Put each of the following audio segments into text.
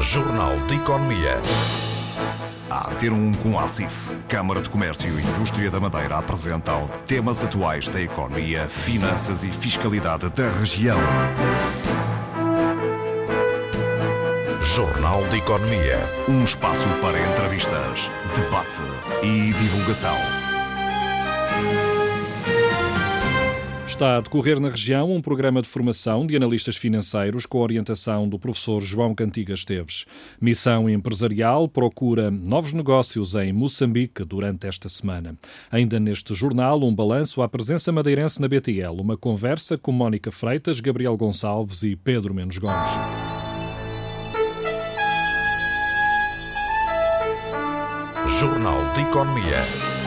Jornal de Economia. A ter um com a ACIF, Câmara de Comércio e Indústria da Madeira apresentam temas atuais da economia, finanças e fiscalidade da região. Jornal de Economia. Um espaço para entrevistas, debate e divulgação. Está a decorrer na região um programa de formação de analistas financeiros com orientação do professor João Cantigas Esteves. Missão empresarial procura novos negócios em Moçambique durante esta semana. Ainda neste jornal, um balanço à presença madeirense na BTL, uma conversa com Mónica Freitas, Gabriel Gonçalves e Pedro Menos Gomes. Jornal de Economia.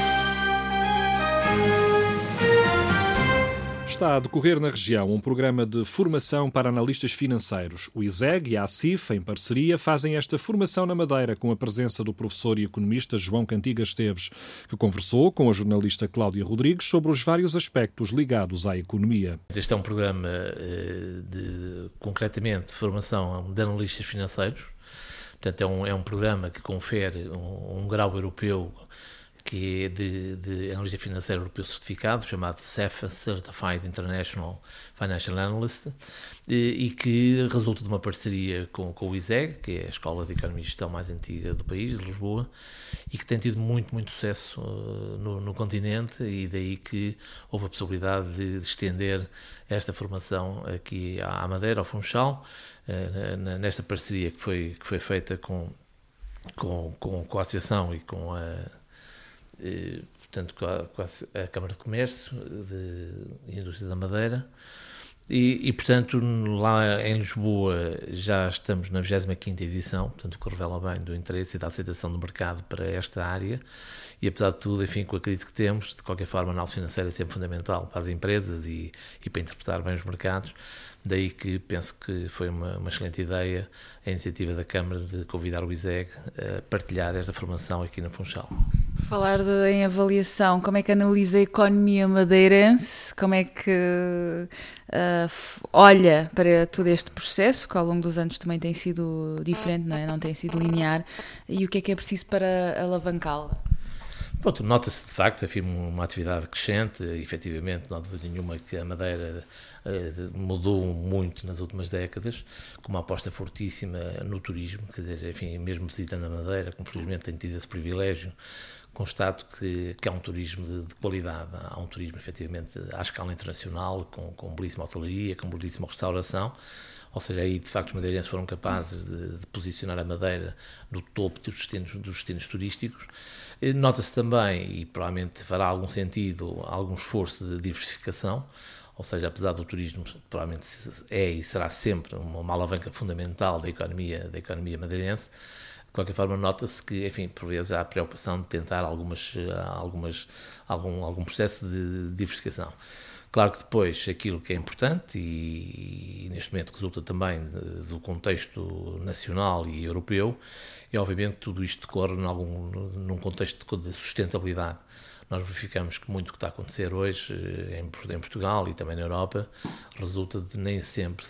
Está a decorrer na região um programa de formação para analistas financeiros. O ISEG e a ACIF, em parceria, fazem esta formação na Madeira com a presença do professor e economista João Cantigas Esteves, que conversou com a jornalista Cláudia Rodrigues sobre os vários aspectos ligados à economia. Este é um programa eh, de, concretamente, de formação de analistas financeiros. Portanto, é um, é um programa que confere um, um grau europeu que é de, de analista financeiro europeu certificado, chamado CEFA, Certified International Financial Analyst, e, que resulta de uma parceria com, com o ISEG, que é a Escola de Economia e Gestão mais antiga do país, de Lisboa, e que tem tido muito, muito sucesso uh, no, no, continente, e daí que houve a possibilidade de, de estender esta formação aqui à Madeira, ao Funchal, uh, nesta parceria que foi, que foi feita com, com, com, a Associação e com a eh, portanto, com a, Câmara de Comércio de Indústria da Madeira. E, e, portanto, lá em Lisboa já estamos na 25 edição, portanto, o que revela bem do interesse e da aceitação do mercado para esta área. E apesar de tudo, enfim, com a crise que temos, de qualquer forma, a análise financeira é sempre fundamental para as empresas e, e para interpretar bem os mercados. Daí que penso que foi uma, uma, excelente ideia a iniciativa da Câmara de convidar o ISEG a partilhar esta formação aqui na Funchal. Falar de, em avaliação, como é que analisa a economia madeirense? Como é que uh, olha para todo este processo, que ao longo dos anos também tem sido diferente, não é? Não tem sido linear, e o que é que é preciso para alavancá-la? Nota-se de facto, afirmo, uma atividade crescente, e, efetivamente, não há dúvida nenhuma que a Madeira mudou muito nas últimas décadas, com uma aposta fortíssima no turismo, quer dizer, enfim, mesmo visitando a Madeira, como felizmente tenho tido esse privilégio, constato que, que há um turismo de, de, qualidade, há um turismo efetivamente à escala internacional, com, com belíssima hotelaria, com belíssima restauração, ou seja, aí de facto os madeirenses foram capazes de, de posicionar a Madeira no topo dos destinos, dos destinos turísticos. Eh, nota-se também, e provavelmente fará algum sentido, algum esforço de diversificação, ou seja, apesar do turismo provavelmente é e será sempre uma, alavanca fundamental da economia, da economia madeirense, de qualquer forma, nota-se que, enfim, por vezes há a preocupação de tentar algumas, algumas, algum, algum processo de diversificação. Claro que depois aquilo que é importante e, e neste momento resulta também do contexto nacional e europeu é obviamente tudo isto decorre algum, num contexto de sustentabilidade nós verificamos que muito o que está a acontecer hoje eh, em, Portugal e também na Europa resulta de nem sempre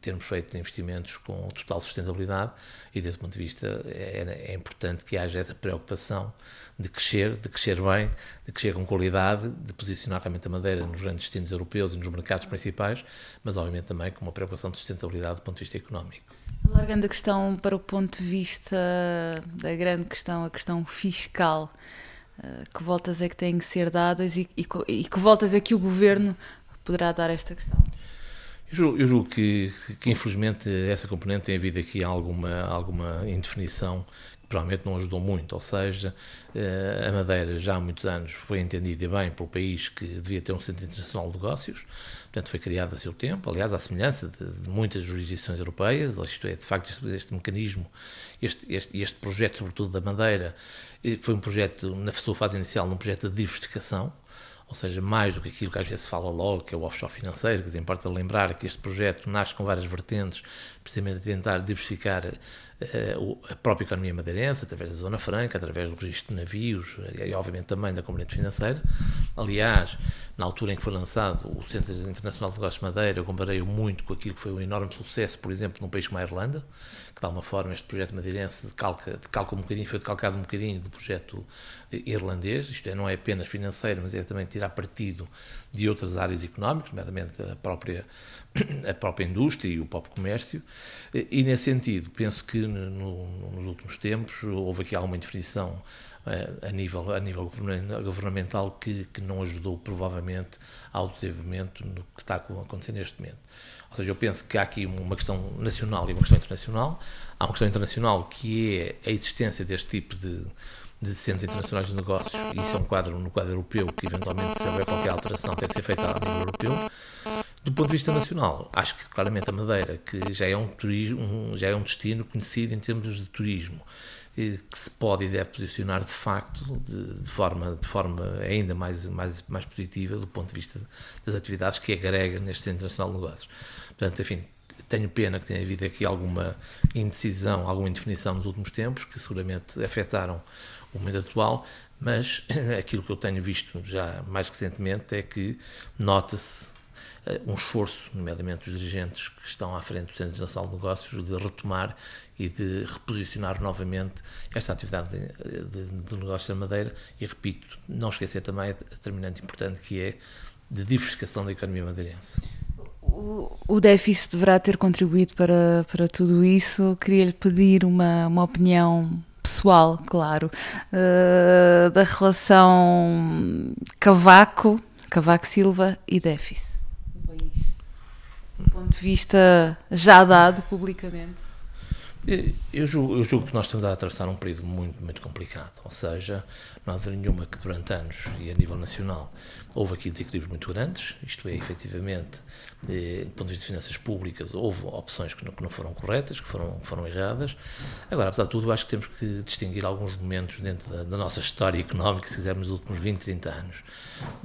termos feito investimentos com total sustentabilidade e desse ponto de vista é, é importante que haja essa preocupação de crescer, de crescer bem, de crescer com qualidade, de posicionar realmente a Madeira nos grandes destinos europeus e nos mercados principais, mas obviamente também com uma preocupação de sustentabilidade do ponto de vista económico. Largando a questão para o ponto de vista da grande questão, a questão fiscal, que voltas é que têm que ser dadas e, e, e, que voltas é que o governo poderá dar esta questão? Eu julgo, eu julgo que, que, infelizmente, essa componente tem havido aqui alguma, alguma indefinição que provavelmente não ajudou muito. Ou seja, eh, a Madeira já há muitos anos foi entendida bem pelo país que devia ter um Centro Internacional de Negócios, portanto, foi criado a seu tempo, aliás, à semelhança de, de muitas jurisdições europeias, isto é, de facto, este, este mecanismo, este, este, este projeto, sobretudo da Madeira, foi um projeto, na sua fase inicial, um projeto de diversificação, ou seja, mais do que aquilo que às vezes se fala logo, que é o offshore financeiro, que importa lembrar que este projeto nasce com várias vertentes, precisamente a tentar diversificar uh, a própria economia madeirense, através da Zona Franca, através do registro de navios e, obviamente, também da componente financeira. Aliás, na altura em que foi lançado o Centro Internacional de Negócios de Madeira, eu comparei-o muito com aquilo que foi um enorme sucesso, por exemplo, num país como a Irlanda, de alguma forma este projeto madeirense decalca, decalca um bocadinho, foi decalcado um bocadinho do projeto irlandês, isto é, não é apenas financeiro, mas é também tirar partido de outras áreas económicas, nomeadamente a própria, a própria indústria e o próprio comércio, e nesse sentido, penso que no, nos últimos tempos houve aqui alguma definição a nível, a nível governamental que, que não ajudou provavelmente ao desenvolvimento no que está acontecendo neste momento. Ou seja, eu penso que há aqui uma questão nacional e uma questão internacional. Há uma questão internacional que é a existência deste tipo de, de centros internacionais de negócios. Isso é um quadro no quadro europeu que, eventualmente, se houver qualquer alteração, tem que ser feita a nível europeu. Do ponto de vista nacional, acho que claramente a Madeira, que já é um, turismo, já é um destino conhecido em termos de turismo, que se pode e deve posicionar de facto de, de, forma, de forma ainda mais, mais, mais positiva do ponto de vista das atividades que agrega neste Centro Nacional de Negócios. Portanto, enfim, tenho pena que tenha havido aqui alguma indecisão, alguma indefinição nos últimos tempos, que seguramente afetaram o momento atual, mas aquilo que eu tenho visto já mais recentemente é que nota-se eh, um esforço, nomeadamente dos dirigentes que estão à frente do Centro Nacional de Negócios, de retomar e de reposicionar novamente esta atividade de, de, de negócio da Madeira e, repito, não esquecer também a determinante importante que é de diversificação da economia madeirense. O, o déficit deverá ter contribuído para, para tudo isso. Queria-lhe pedir uma, uma opinião pessoal, claro, uh, da relação Cavaco, Cavaco Silva e déficit do país. Do ponto de vista já dado publicamente. Eu julgo, eu julgo, que nós estamos a atravessar um período muito, muito complicado, ou seja, não há dúvida nenhuma que durante anos e a nível nacional houve aqui desequilíbrios muito grandes, isto é, efetivamente, eh, do ponto de vista de finanças públicas, houve opções que não, que não foram corretas, que foram, foram erradas. Agora, apesar de tudo, acho que temos que distinguir alguns momentos dentro da, da nossa história económica, se quisermos, dos últimos 20, 30 anos.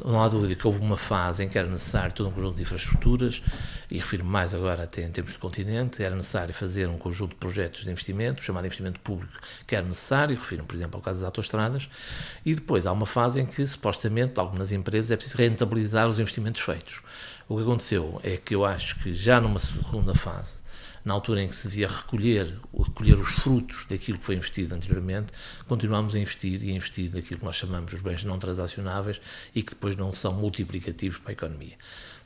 Não há dúvida que houve uma fase em que era necessário todo um conjunto de infraestruturas, e refiro mais agora até em termos de continente, era necessário fazer um conjunto de projetos de investimento, chamado investimento público, que era necessário, refiro, por exemplo, ao caso das autoestradas, e depois há uma fase em que, supostamente, algumas empresas é preciso rentabilizar os investimentos feitos. O que aconteceu é que eu acho que já numa segunda fase, na altura em que se devia recolher, recolher os frutos daquilo que foi investido anteriormente, continuamos a investir e a investir naquilo que nós chamamos os bens não transacionáveis e que depois não são multiplicativos para a economia.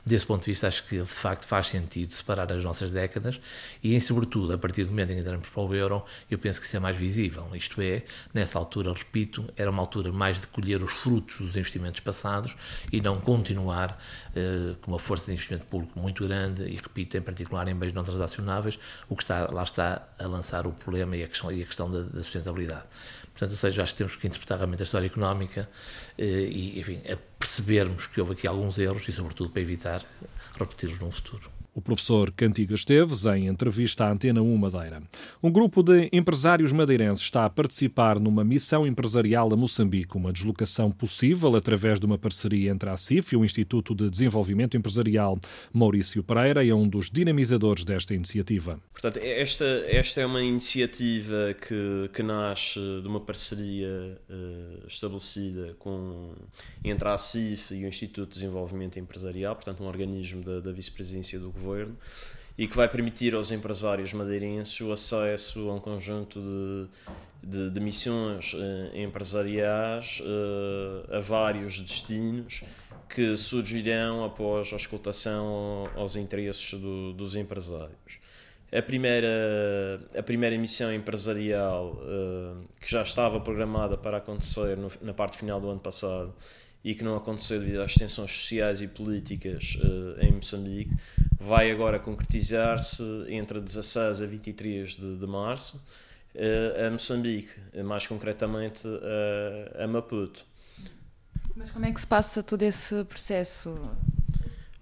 Desse ponto de vista, acho que de facto faz sentido separar as nossas décadas e, em sobretudo, a partir do momento em que entramos para o euro, eu penso que isso é mais visível. Isto é, nessa altura, repito, era uma altura mais de colher os frutos dos investimentos passados e não continuar eh, com uma força de investimento público muito grande e, repito, em particular em bens não transacionáveis, o que está, lá está a lançar o problema e a questão, e a questão da, da sustentabilidade. Portanto, ou seja, acho que temos que interpretar realmente a história económica eh, e, enfim, percebermos que houve aqui alguns erros e, sobretudo, para evitar repeti-los num futuro. O professor Cantiga Esteves, em entrevista à Antena 1 Madeira. Um grupo de empresários madeirenses está a participar numa missão empresarial a Moçambique, uma deslocação possível através de uma parceria entre a CIF e o Instituto de Desenvolvimento Empresarial. Maurício Pereira é um dos dinamizadores desta iniciativa. Portanto, esta, esta é uma iniciativa que, que nasce de uma parceria uh, estabelecida com, entre a CIF e o Instituto de Desenvolvimento Empresarial, portanto, um organismo da, da vice-presidência do governo governo e que vai permitir aos empresários madeirenses o acesso a um conjunto de, de, de missões eh, empresariais eh, a vários destinos que surgirão após a escutação aos interesses do, dos empresários. A primeira, a primeira missão empresarial eh, que já estava programada para acontecer no, na parte final do ano passado e que não aconteceu devido às tensões sociais e políticas em Moçambique, vai agora concretizar-se entre 16 a 23 de, de março uh, a Moçambique, mais concretamente uh, a Maputo. Mas como é que se passa todo esse processo?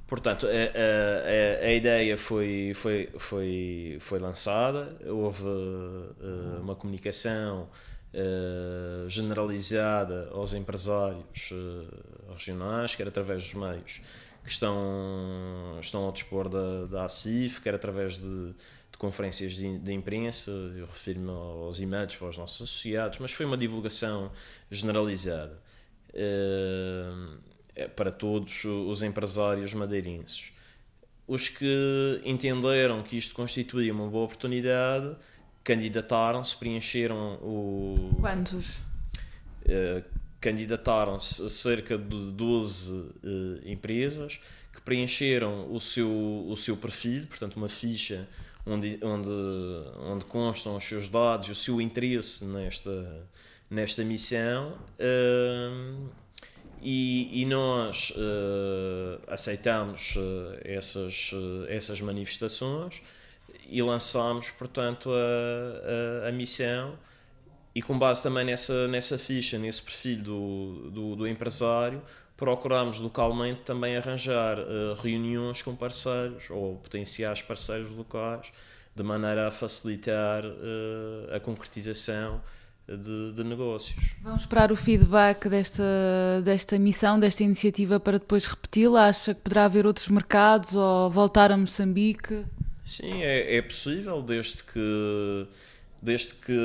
Portanto, a, a, a, ideia foi, foi, foi, foi lançada, houve uh, uma comunicação uh, generalizada aos empresários uh, regionais, quer através dos meios que estão, estão ao dispor da, da ACIF, quer através de, de conferências de, de, imprensa, eu refiro-me aos e-mails para os nossos associados, mas foi uma divulgação generalizada uh, para todos os empresários madeirenses. Os que entenderam que isto constituía uma boa oportunidade candidataram-se, preencheram o. Quantos? Uh, candidataram-se cerca de 12 uh, empresas que preencheram o seu, o seu perfil, portanto, uma ficha onde, onde, onde constam os seus dados e o seu interesse nesta, nesta missão. Uh, e, e, nós uh, aceitamos essas, essas manifestações e lançámos, portanto, a, a, a, missão e com base também nessa, nessa ficha, nesse perfil do, do, do empresário, procurámos localmente também arranjar reuniões com parceiros ou potenciais parceiros locais, de maneira a facilitar a concretização de, de, negócios. Vão esperar o feedback desta, desta missão, desta iniciativa para depois repeti-la? Acha que poderá haver outros mercados ou voltar a Moçambique? Sim, é, é possível, desde que, desde que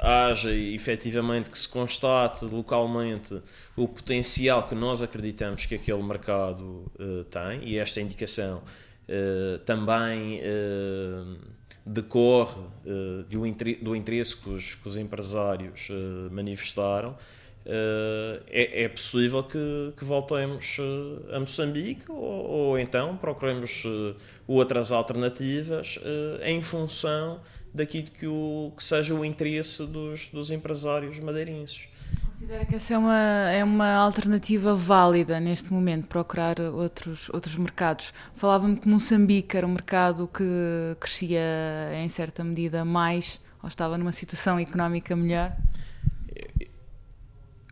haja efetivamente que se constate localmente o potencial que nós acreditamos que aquele mercado uh, tem e esta indicação uh, também. Uh, decorre de um, do interesse que os, que os empresários manifestaram, uh, é, é, possível que, que voltemos a Moçambique ou, ou, então procuremos outras alternativas em função daquilo que, o, que seja o interesse dos, dos empresários madeirenses. Considera que essa é uma, é uma alternativa válida neste momento, procurar outros, outros mercados? Falava-me que Moçambique era um mercado que crescia em certa medida mais, ou estava numa situação económica melhor?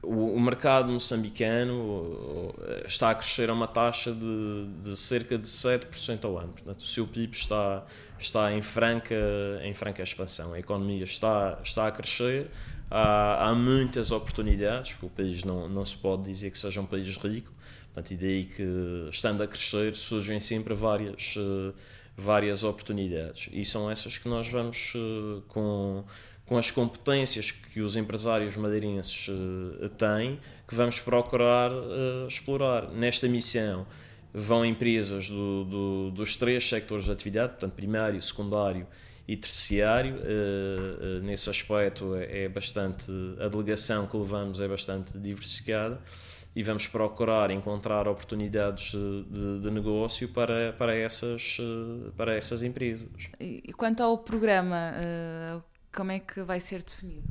O, o mercado moçambicano está a crescer a uma taxa de, de cerca de 7% ao ano. Portanto, o seu PIB está, está em, franca, em franca expansão. A economia está, está a crescer há, há muitas oportunidades, porque o país não, não se pode dizer que seja um país rico, portanto, e daí que, estando a crescer, surgem sempre várias, uh, várias oportunidades. E são essas que nós vamos, uh, com, com as competências que os empresários madeirenses uh, têm, que vamos procurar explorar. Nesta missão vão empresas do, do, dos três sectores de atividade, portanto, primário, secundário e terciário. Uh, uh, nesse aspecto é, é bastante a delegação que levamos é bastante diversificada e vamos procurar encontrar oportunidades de, de negócio para, para, essas, para essas empresas. E quanto ao programa, como é que vai ser definido?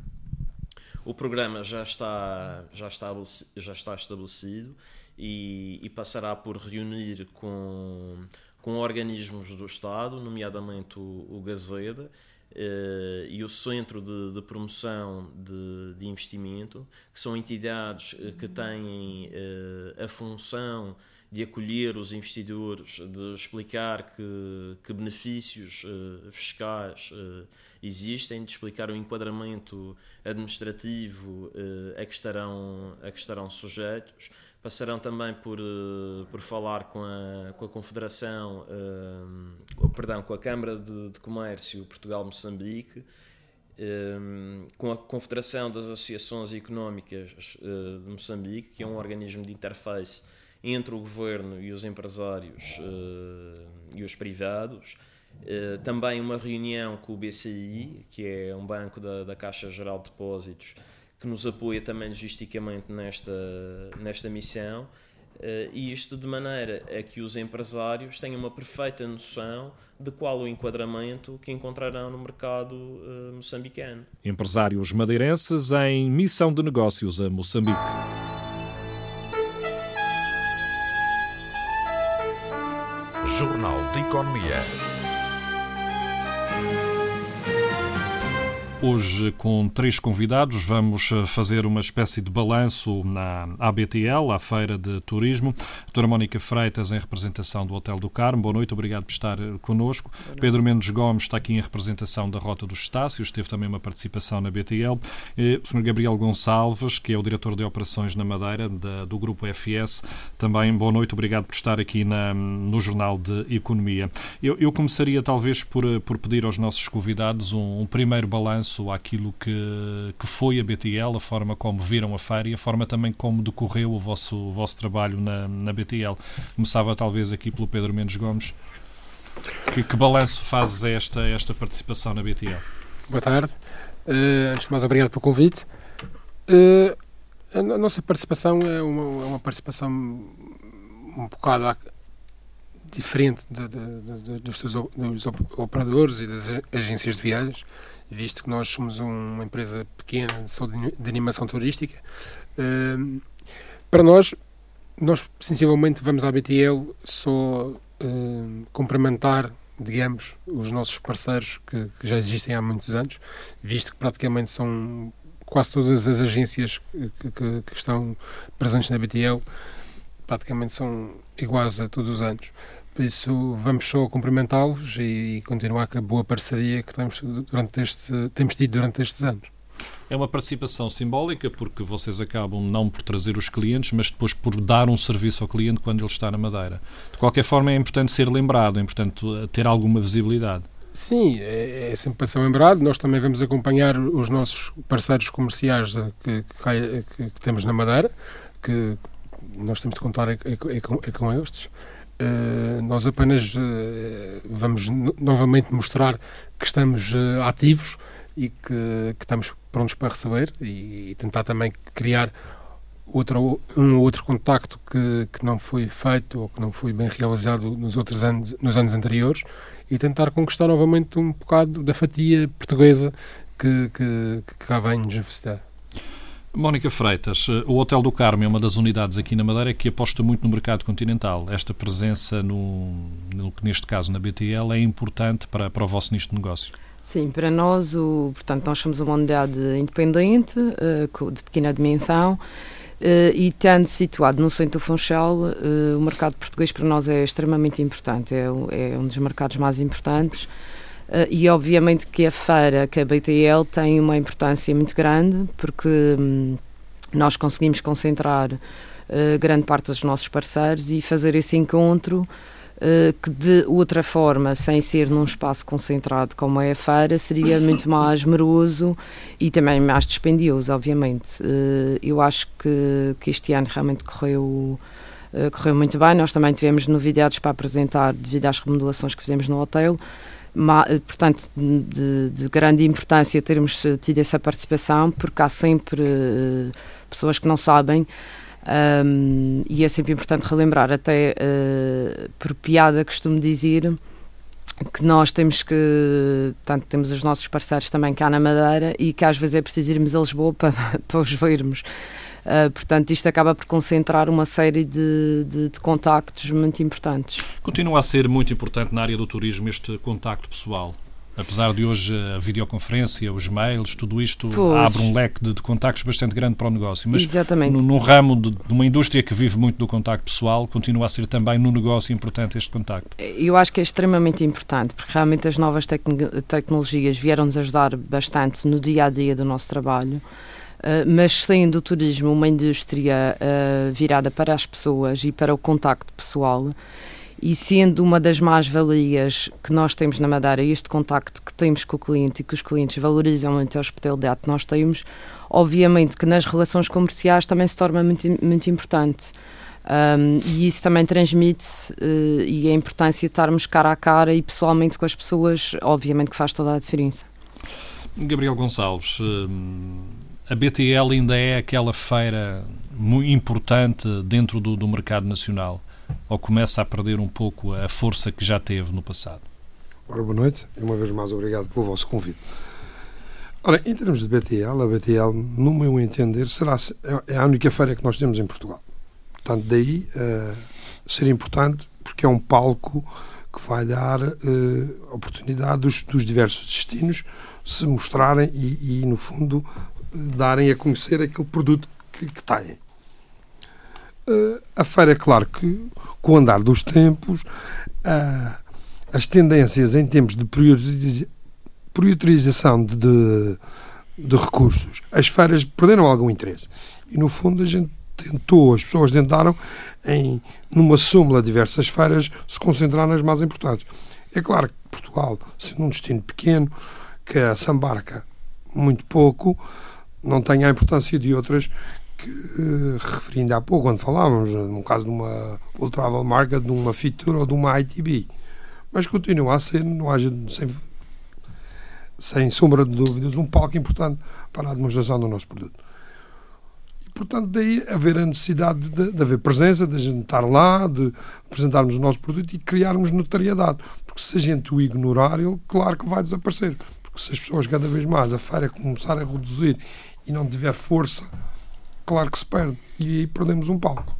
O programa já está, já está, já está estabelecido e, e passará por reunir com com organismos do Estado, nomeadamente o, o Gazeda, Uh, e o Centro de, de Promoção de, de, Investimento, que são entidades uh, que têm uh, a função de acolher os investidores, de explicar que, que benefícios fiscais existem, de explicar o enquadramento administrativo a, que estarão, a que estarão sujeitos. Passarão também por, uh, por falar com a, com a Confederação, uh, perdão, com a Câmara de, de Comércio Portugal-Moçambique, uh, com a Confederação das Associações Económicas de Moçambique, que é um organismo de interface entre o governo e os empresários e os privados. também uma reunião com o BCI, que é um banco da, da Caixa Geral de Depósitos, que nos apoia também logisticamente nesta, nesta missão. Uh, e isto de maneira a que os empresários tenham uma perfeita noção de qual o enquadramento que encontrarão no mercado uh, moçambicano. Empresários madeirenses em missão de negócios a Moçambique. Economia. Hoje com três convidados. Vamos eh, fazer uma espécie de balanço na ABTL, à Feira de Turismo. Doutora Mónica Freitas, em representação do Hotel do Carmo. Boa noite, obrigado por estar eh, connosco. Pedro Mendes Gomes está aqui em representação da Rota dos Estácios, teve também uma participação na BTL. Eh, o Sr. Gabriel Gonçalves, que é o diretor de operações na Madeira, da, do Grupo FS. Também boa noite, obrigado por estar aqui na, no Jornal de Economia. Eu, eu começaria talvez por, por pedir aos nossos convidados um, um primeiro balanço àquilo que, que foi a BTL, a forma como viram a feira e a forma também como decorreu o vosso, o vosso trabalho na, na BTL. Começava talvez aqui pelo Pedro Mendes Gomes. Que, que balanço fazes esta, esta participação na BTL? Boa tarde. Uh, antes de mais, obrigado pelo convite. Uh, a nossa participação é uma, é uma participação um bocado diferente de, de, de, dos, dos operadores e das agências de viagens, visto que nós somos uma empresa pequena só de, animação turística. Uh, para nós, nós sensivelmente vamos à BTL só uh, complementar, digamos, os nossos parceiros que, que, já existem há muitos anos, visto que praticamente são quase todas as agências que, que, que estão presentes na BTL, praticamente são iguais a todos os anos. Por isso, vamos só cumprimentá-los e continuar com a boa parceria que temos, durante este, temos tido durante estes anos. É uma participação simbólica porque vocês acabam não por trazer os clientes, mas depois por dar um serviço ao cliente quando ele está na Madeira. De qualquer forma, é importante ser lembrado, é importante ter alguma visibilidade. Sim, é, é sempre para ser lembrado. Nós também vamos acompanhar os nossos parceiros comerciais que, que, que, que temos na Madeira, que nós temos de contar é, é, é com, é com estes. Uh, nós apenas uh, vamos novamente mostrar que estamos uh, ativos e que, que, estamos prontos para receber e, e, tentar também criar outro, um outro contacto que, que não foi feito ou que não foi bem realizado nos outros anos, nos anos anteriores e tentar conquistar novamente um bocado da fatia portuguesa que, que, que cá vem nos visitar. Mónica Freitas, eh, o Hotel do Carmo é uma das unidades aqui na Madeira que aposta muito no mercado continental. Esta presença, no, no neste caso na BTL, é importante para, para o vosso nicho de negócio? Sim, para nós, o, portanto, nós somos uma unidade independente, uh, de pequena dimensão, uh, e tendo situado no centro do Funchal, o mercado português para nós é extremamente importante, é, é um dos mercados mais importantes. Uh, e obviamente que a feira, que a BTL, tem uma importância muito grande, porque hum, nós conseguimos concentrar uh, grande parte dos nossos parceiros e fazer esse encontro uh, que de outra forma, sem ser num espaço concentrado como é a feira, seria muito mais moroso e também mais dispendioso, obviamente. eu acho que, que este ano realmente correu correu muito bem. Nós também tivemos novidades para apresentar devido às remodelações que fizemos no hotel portanto, de, de, grande importância termos tido essa participação, porque há sempre uh, pessoas que não sabem. Um, e é sempre importante relembrar, até uh, por piada costumo dizer que nós temos que, tanto temos os nossos parceiros também cá na Madeira e que às vezes é preciso irmos a Lisboa para, para os vermos. Uh, portanto, isto acaba por concentrar uma série de, de, de, contactos muito importantes. Continua a ser muito importante na área do turismo este contacto pessoal? Apesar de hoje a videoconferência, os mails, tudo isto pois. abre um leque de, de, contactos bastante grande para o negócio. Mas Exatamente. Ramo de, de, uma indústria que vive muito do contacto pessoal, continua a ser também no negócio importante este contacto? Eu acho que é extremamente importante, porque realmente as novas tec tecnologias vieram-nos ajudar bastante no dia a dia do nosso trabalho. Uh, mas sendo o turismo uma indústria uh, virada para as pessoas e para o contacto pessoal, e sendo uma das mais-valias que nós temos na Madeira, este contacto que temos com o cliente e que os clientes valorizam muito a hospitalidade que nós temos, obviamente que nas relações comerciais também se torna muito, muito importante. Um, e isso também transmite uh, e a importância de estarmos cara a cara e pessoalmente com as pessoas, obviamente que faz toda a diferença. Gabriel Gonçalves, a BTL ainda é aquela feira muito importante dentro do, do mercado nacional? Ou começa a perder um pouco a força que já teve no passado? Ora, boa noite e uma vez mais obrigado pelo vosso convite. Ora, em termos de BTL, a BTL, no meu entender, será é a única feira que nós temos em Portugal. Portanto, daí uh, ser importante, porque é um palco que vai dar uh, oportunidade dos, dos, diversos destinos se mostrarem e, e no fundo, darem a conhecer aquele produto que, que têm. Uh, a feira, é claro que, com o andar dos tempos, uh, as tendências em termos de priorização de, de, de, recursos, as feiras perderam algum interesse. E, no fundo, a gente tentou, as pessoas tentaram, em numa súmula de diversas feiras, se concentrar nas mais importantes. É claro que Portugal, sendo um destino pequeno, que a Sambarca muito pouco, não tem a importância de outras que uh, referi ainda há pouco, quando falávamos, no caso de uma Ultravel Market, de uma Fitur ou de uma ITB. Mas continua a ser, não haja, sem, sem sombra de dúvidas, um palco importante para a demonstração do nosso produto. E, portanto, daí haver a necessidade de, de haver presença, de a gente estar lá, de apresentarmos o nosso produto e criarmos notariedade. Porque se a gente o ignorar, ele, claro que vai desaparecer. Porque se as pessoas cada vez mais, a feira começar a reduzir e não tiver força, claro que se perde. E aí perdemos um palco.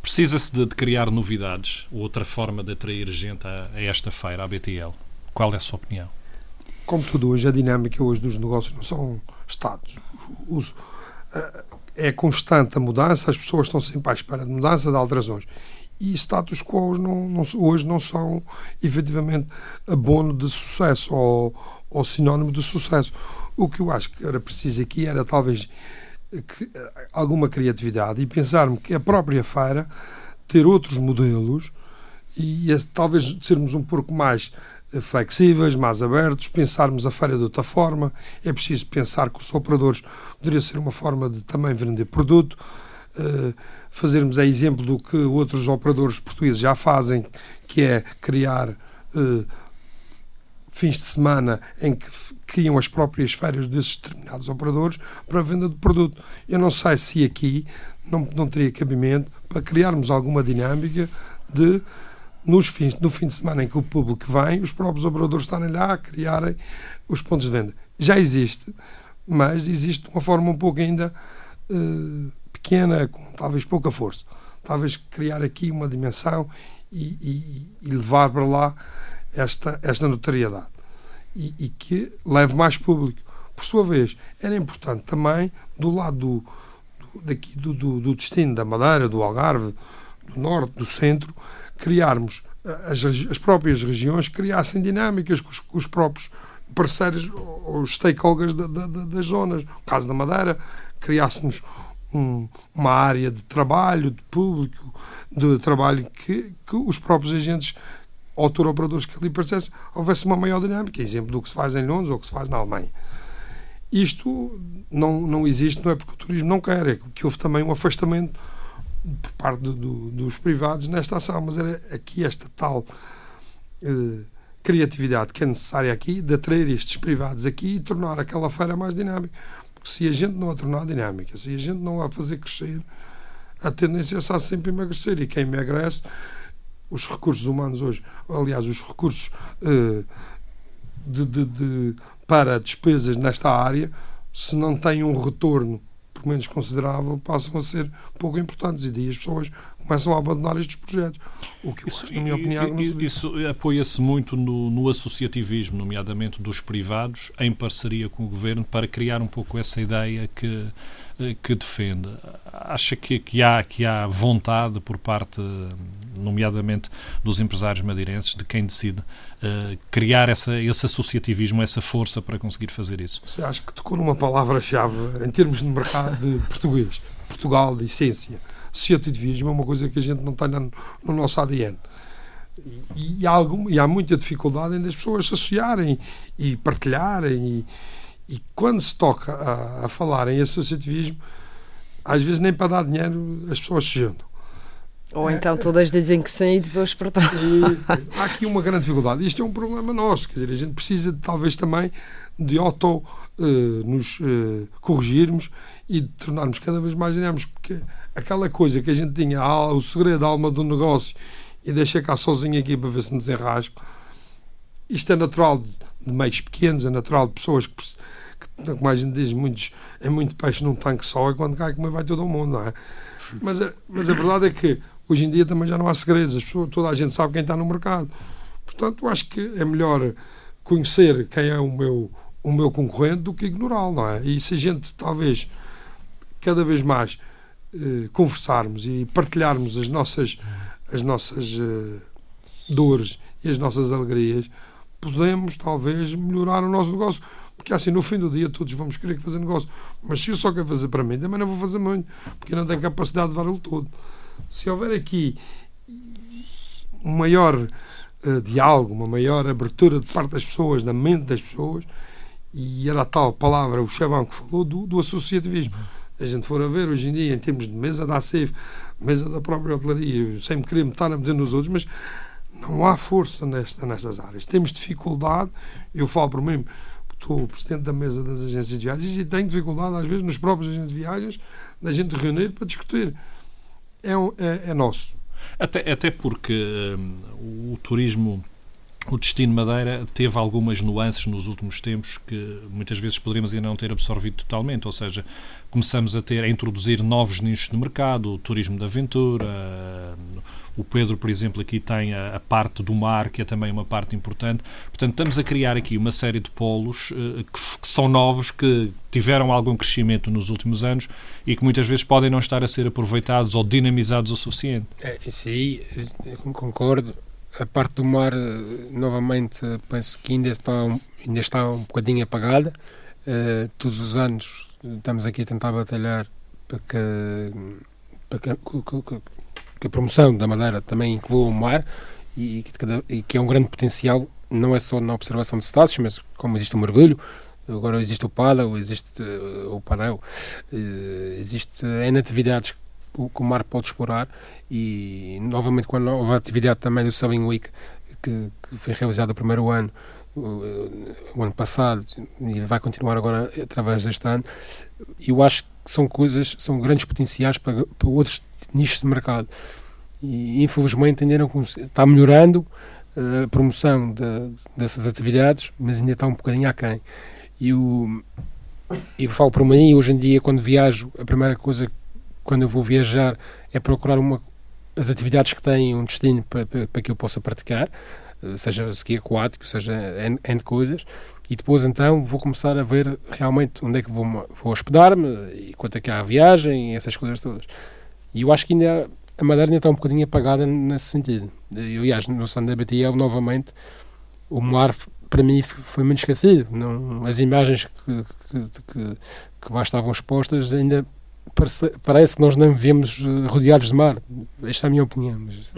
Precisa-se de, de, criar novidades, outra forma de atrair gente a, a, esta feira, à BTL. Qual é a sua opinião? Como tudo hoje, a dinâmica hoje dos negócios não são estados. é constante a mudança, as pessoas estão sempre à espera de mudança, de alterações. E status quo não, não, hoje não são efetivamente abono de sucesso ou, ou sinónimo de sucesso. O que eu acho que era preciso aqui era talvez que, alguma criatividade e pensarmos que a própria feira ter outros modelos e talvez sermos um pouco mais eh, flexíveis, mais abertos, pensarmos a feira de outra forma. É preciso pensar que os operadores poderia ser uma forma de também vender produto, fazermos a exemplo do que outros operadores portugueses já fazem, que é criar uh, fins de semana em que criam as próprias feiras desses determinados operadores para a venda de produto. Eu não sei se aqui não, não teria cabimento para criarmos alguma dinâmica de nos fins, no fim de semana em que o público vem, os próprios operadores estarem lá a criarem os pontos de venda. Já existe, mas existe de uma forma um pouco ainda uh, pequena, com talvez pouca força. Talvez criar aqui uma dimensão e, e, e levar para lá esta, esta notoriedade e, e, que leve mais público. Por sua vez, era importante também, do lado do, do daqui, do, do, do, destino da Madeira, do Algarve, do Norte, do Centro, criarmos eh, as, as próprias regiões criassem dinâmicas com os, com os próprios parceiros, os stakeholders da, da, das zonas. No caso da Madeira, criássemos um, uma área de trabalho, de público, de trabalho que, que os próprios agentes autor-operadores que ali aparecesse, houvesse uma maior dinâmica, exemplo do que se faz em Londres ou que se faz na Alemanha. Isto não, não existe, não é porque o turismo não quer, é que houve também um afastamento por parte do, dos privados nesta ação, mas era aqui esta tal eh, criatividade que é necessária aqui, de atrair estes privados aqui e tornar aquela feira mais dinâmica. Porque se a gente não a tornar dinâmica, se a gente não a fazer crescer, a tendência é sempre emagrecer. E quem emagrece os recursos humanos hoje, aliás, os recursos uh, de, de, de, para despesas nesta área, se não têm um retorno, pelo menos considerável, passam a ser pouco importantes e daí as pessoas começam a abandonar estes projetos. O que, isso, acho, na minha opinião, Isso apoia-se muito no, no, associativismo, nomeadamente dos privados, em parceria com o governo, para criar um pouco essa ideia que que defende. Acha que, que, há, que há vontade por parte, nomeadamente dos empresários madeirenses, de quem decide uh, criar essa, esse associativismo, essa força para conseguir fazer isso? Você acha que tocou numa palavra-chave em termos de mercado de português, Portugal de essência. Associativismo é uma coisa que a gente não tem no, no nosso ADN. E, e, há algum, e há muita dificuldade em as pessoas se associarem e partilharem e, e quando se toca a, a falar em associativismo, às vezes nem para dar dinheiro as pessoas se juntam. Ou então todas dizem que sim e depois portar. Há aqui uma grande dificuldade. Isto é um problema nosso. Quer dizer, a gente precisa talvez também de auto uh, nos uh, corrigirmos e de tornarmos cada vez mais dinâmicos. Porque aquela coisa que a gente tinha, o segredo da alma do negócio e deixei cá sozinho aqui para ver se me desenrasco. Isto é natural de meios pequenos, é natural de pessoas que como a gente diz, muitos, é muito peixe num tanque só e quando cai comer vai todo o mundo, não é? Mas, a, mas a verdade é que hoje em dia também já não há segredos, as pessoas, toda a gente sabe quem está no mercado. Portanto, acho que é melhor conhecer quem é o meu, o meu concorrente do que ignorá-lo, não é? E se a gente, talvez, cada vez mais eh, conversarmos e partilharmos as nossas, as nossas eh, dores e as nossas alegrias, podemos, talvez, melhorar o nosso negócio. Porque assim, no fim do dia, todos vamos querer fazer negócio. Mas se eu só quero fazer para mim, também não vou fazer muito, porque não tenho capacidade de levar lo todo. Se houver aqui um maior uh, diálogo, uma maior abertura de parte das pessoas, da mente das pessoas, e era a tal palavra, o chavão que falou, do, do associativismo. A gente for a ver hoje em dia, em termos de mesa da ACEF, mesa da própria hotelaria, sem me querer me estar a meter nos outros, mas não há força nesta, nestas áreas. Temos dificuldade, eu falo por mim, estou presidente da mesa das agências de viagens e tenho dificuldade, às vezes, nos próprios agentes de viagens, da gente reunir para discutir. É, é, é nosso. Até, até porque um, o turismo o destino Madeira teve algumas nuances nos últimos tempos que muitas vezes poderíamos ainda não ter absorvido totalmente, ou seja, começamos a ter a introduzir novos nichos no mercado, o turismo de aventura, o Pedro, por exemplo, aqui tem a, a, parte do mar, que é também uma parte importante. Portanto, estamos a criar aqui uma série de polos uh, que, que, são novos, que tiveram algum crescimento nos últimos anos e que muitas vezes podem não estar a ser aproveitados ou dinamizados o suficiente. É, isso aí, concordo a parte do mar, novamente, penso que ainda está, ainda está um bocadinho apagada. Uh, todos os anos estamos aqui a tentar batalhar para que, para que, que, que a promoção da Madeira também inclua o mar e que, e que é um grande potencial, não é só na observação de cetáceos, mas como existe o mergulho, agora existe o paddle, existe uh, o padel, uh, existe N atividades que o mar pode explorar. E novamente houve a atividade também do Sailing Week que, que foi realizada o primeiro ano o, ano passado e vai continuar agora através deste ano. Eu acho que são coisas, são grandes potenciais para, para outros nichos de mercado. E infelizmente ainda não está melhorando eh, a promoção de, dessas atividades mas ainda está um bocadinho aquém. E eu, eu falo por mim hoje em dia quando viajo a primeira coisa quando eu vou viajar é procurar uma, as atividades que têm um destino para, para, para que eu possa praticar, eh, seja ski aquático, seja N coisas, e depois então vou começar a ver realmente onde é que vou, vou hospedar-me e quanto é que há a viagem e essas coisas todas. E eu acho que ainda a Madeira ainda está um bocadinho apagada nesse sentido. Aliás, no Sand da BTL, novamente, o mar para mim foi muito esquecido. Não, as imagens que, que, que, que lá estavam expostas ainda parece, parece que nós não vivemos eh, rodeados de mar. Esta é a minha opinião. Mas...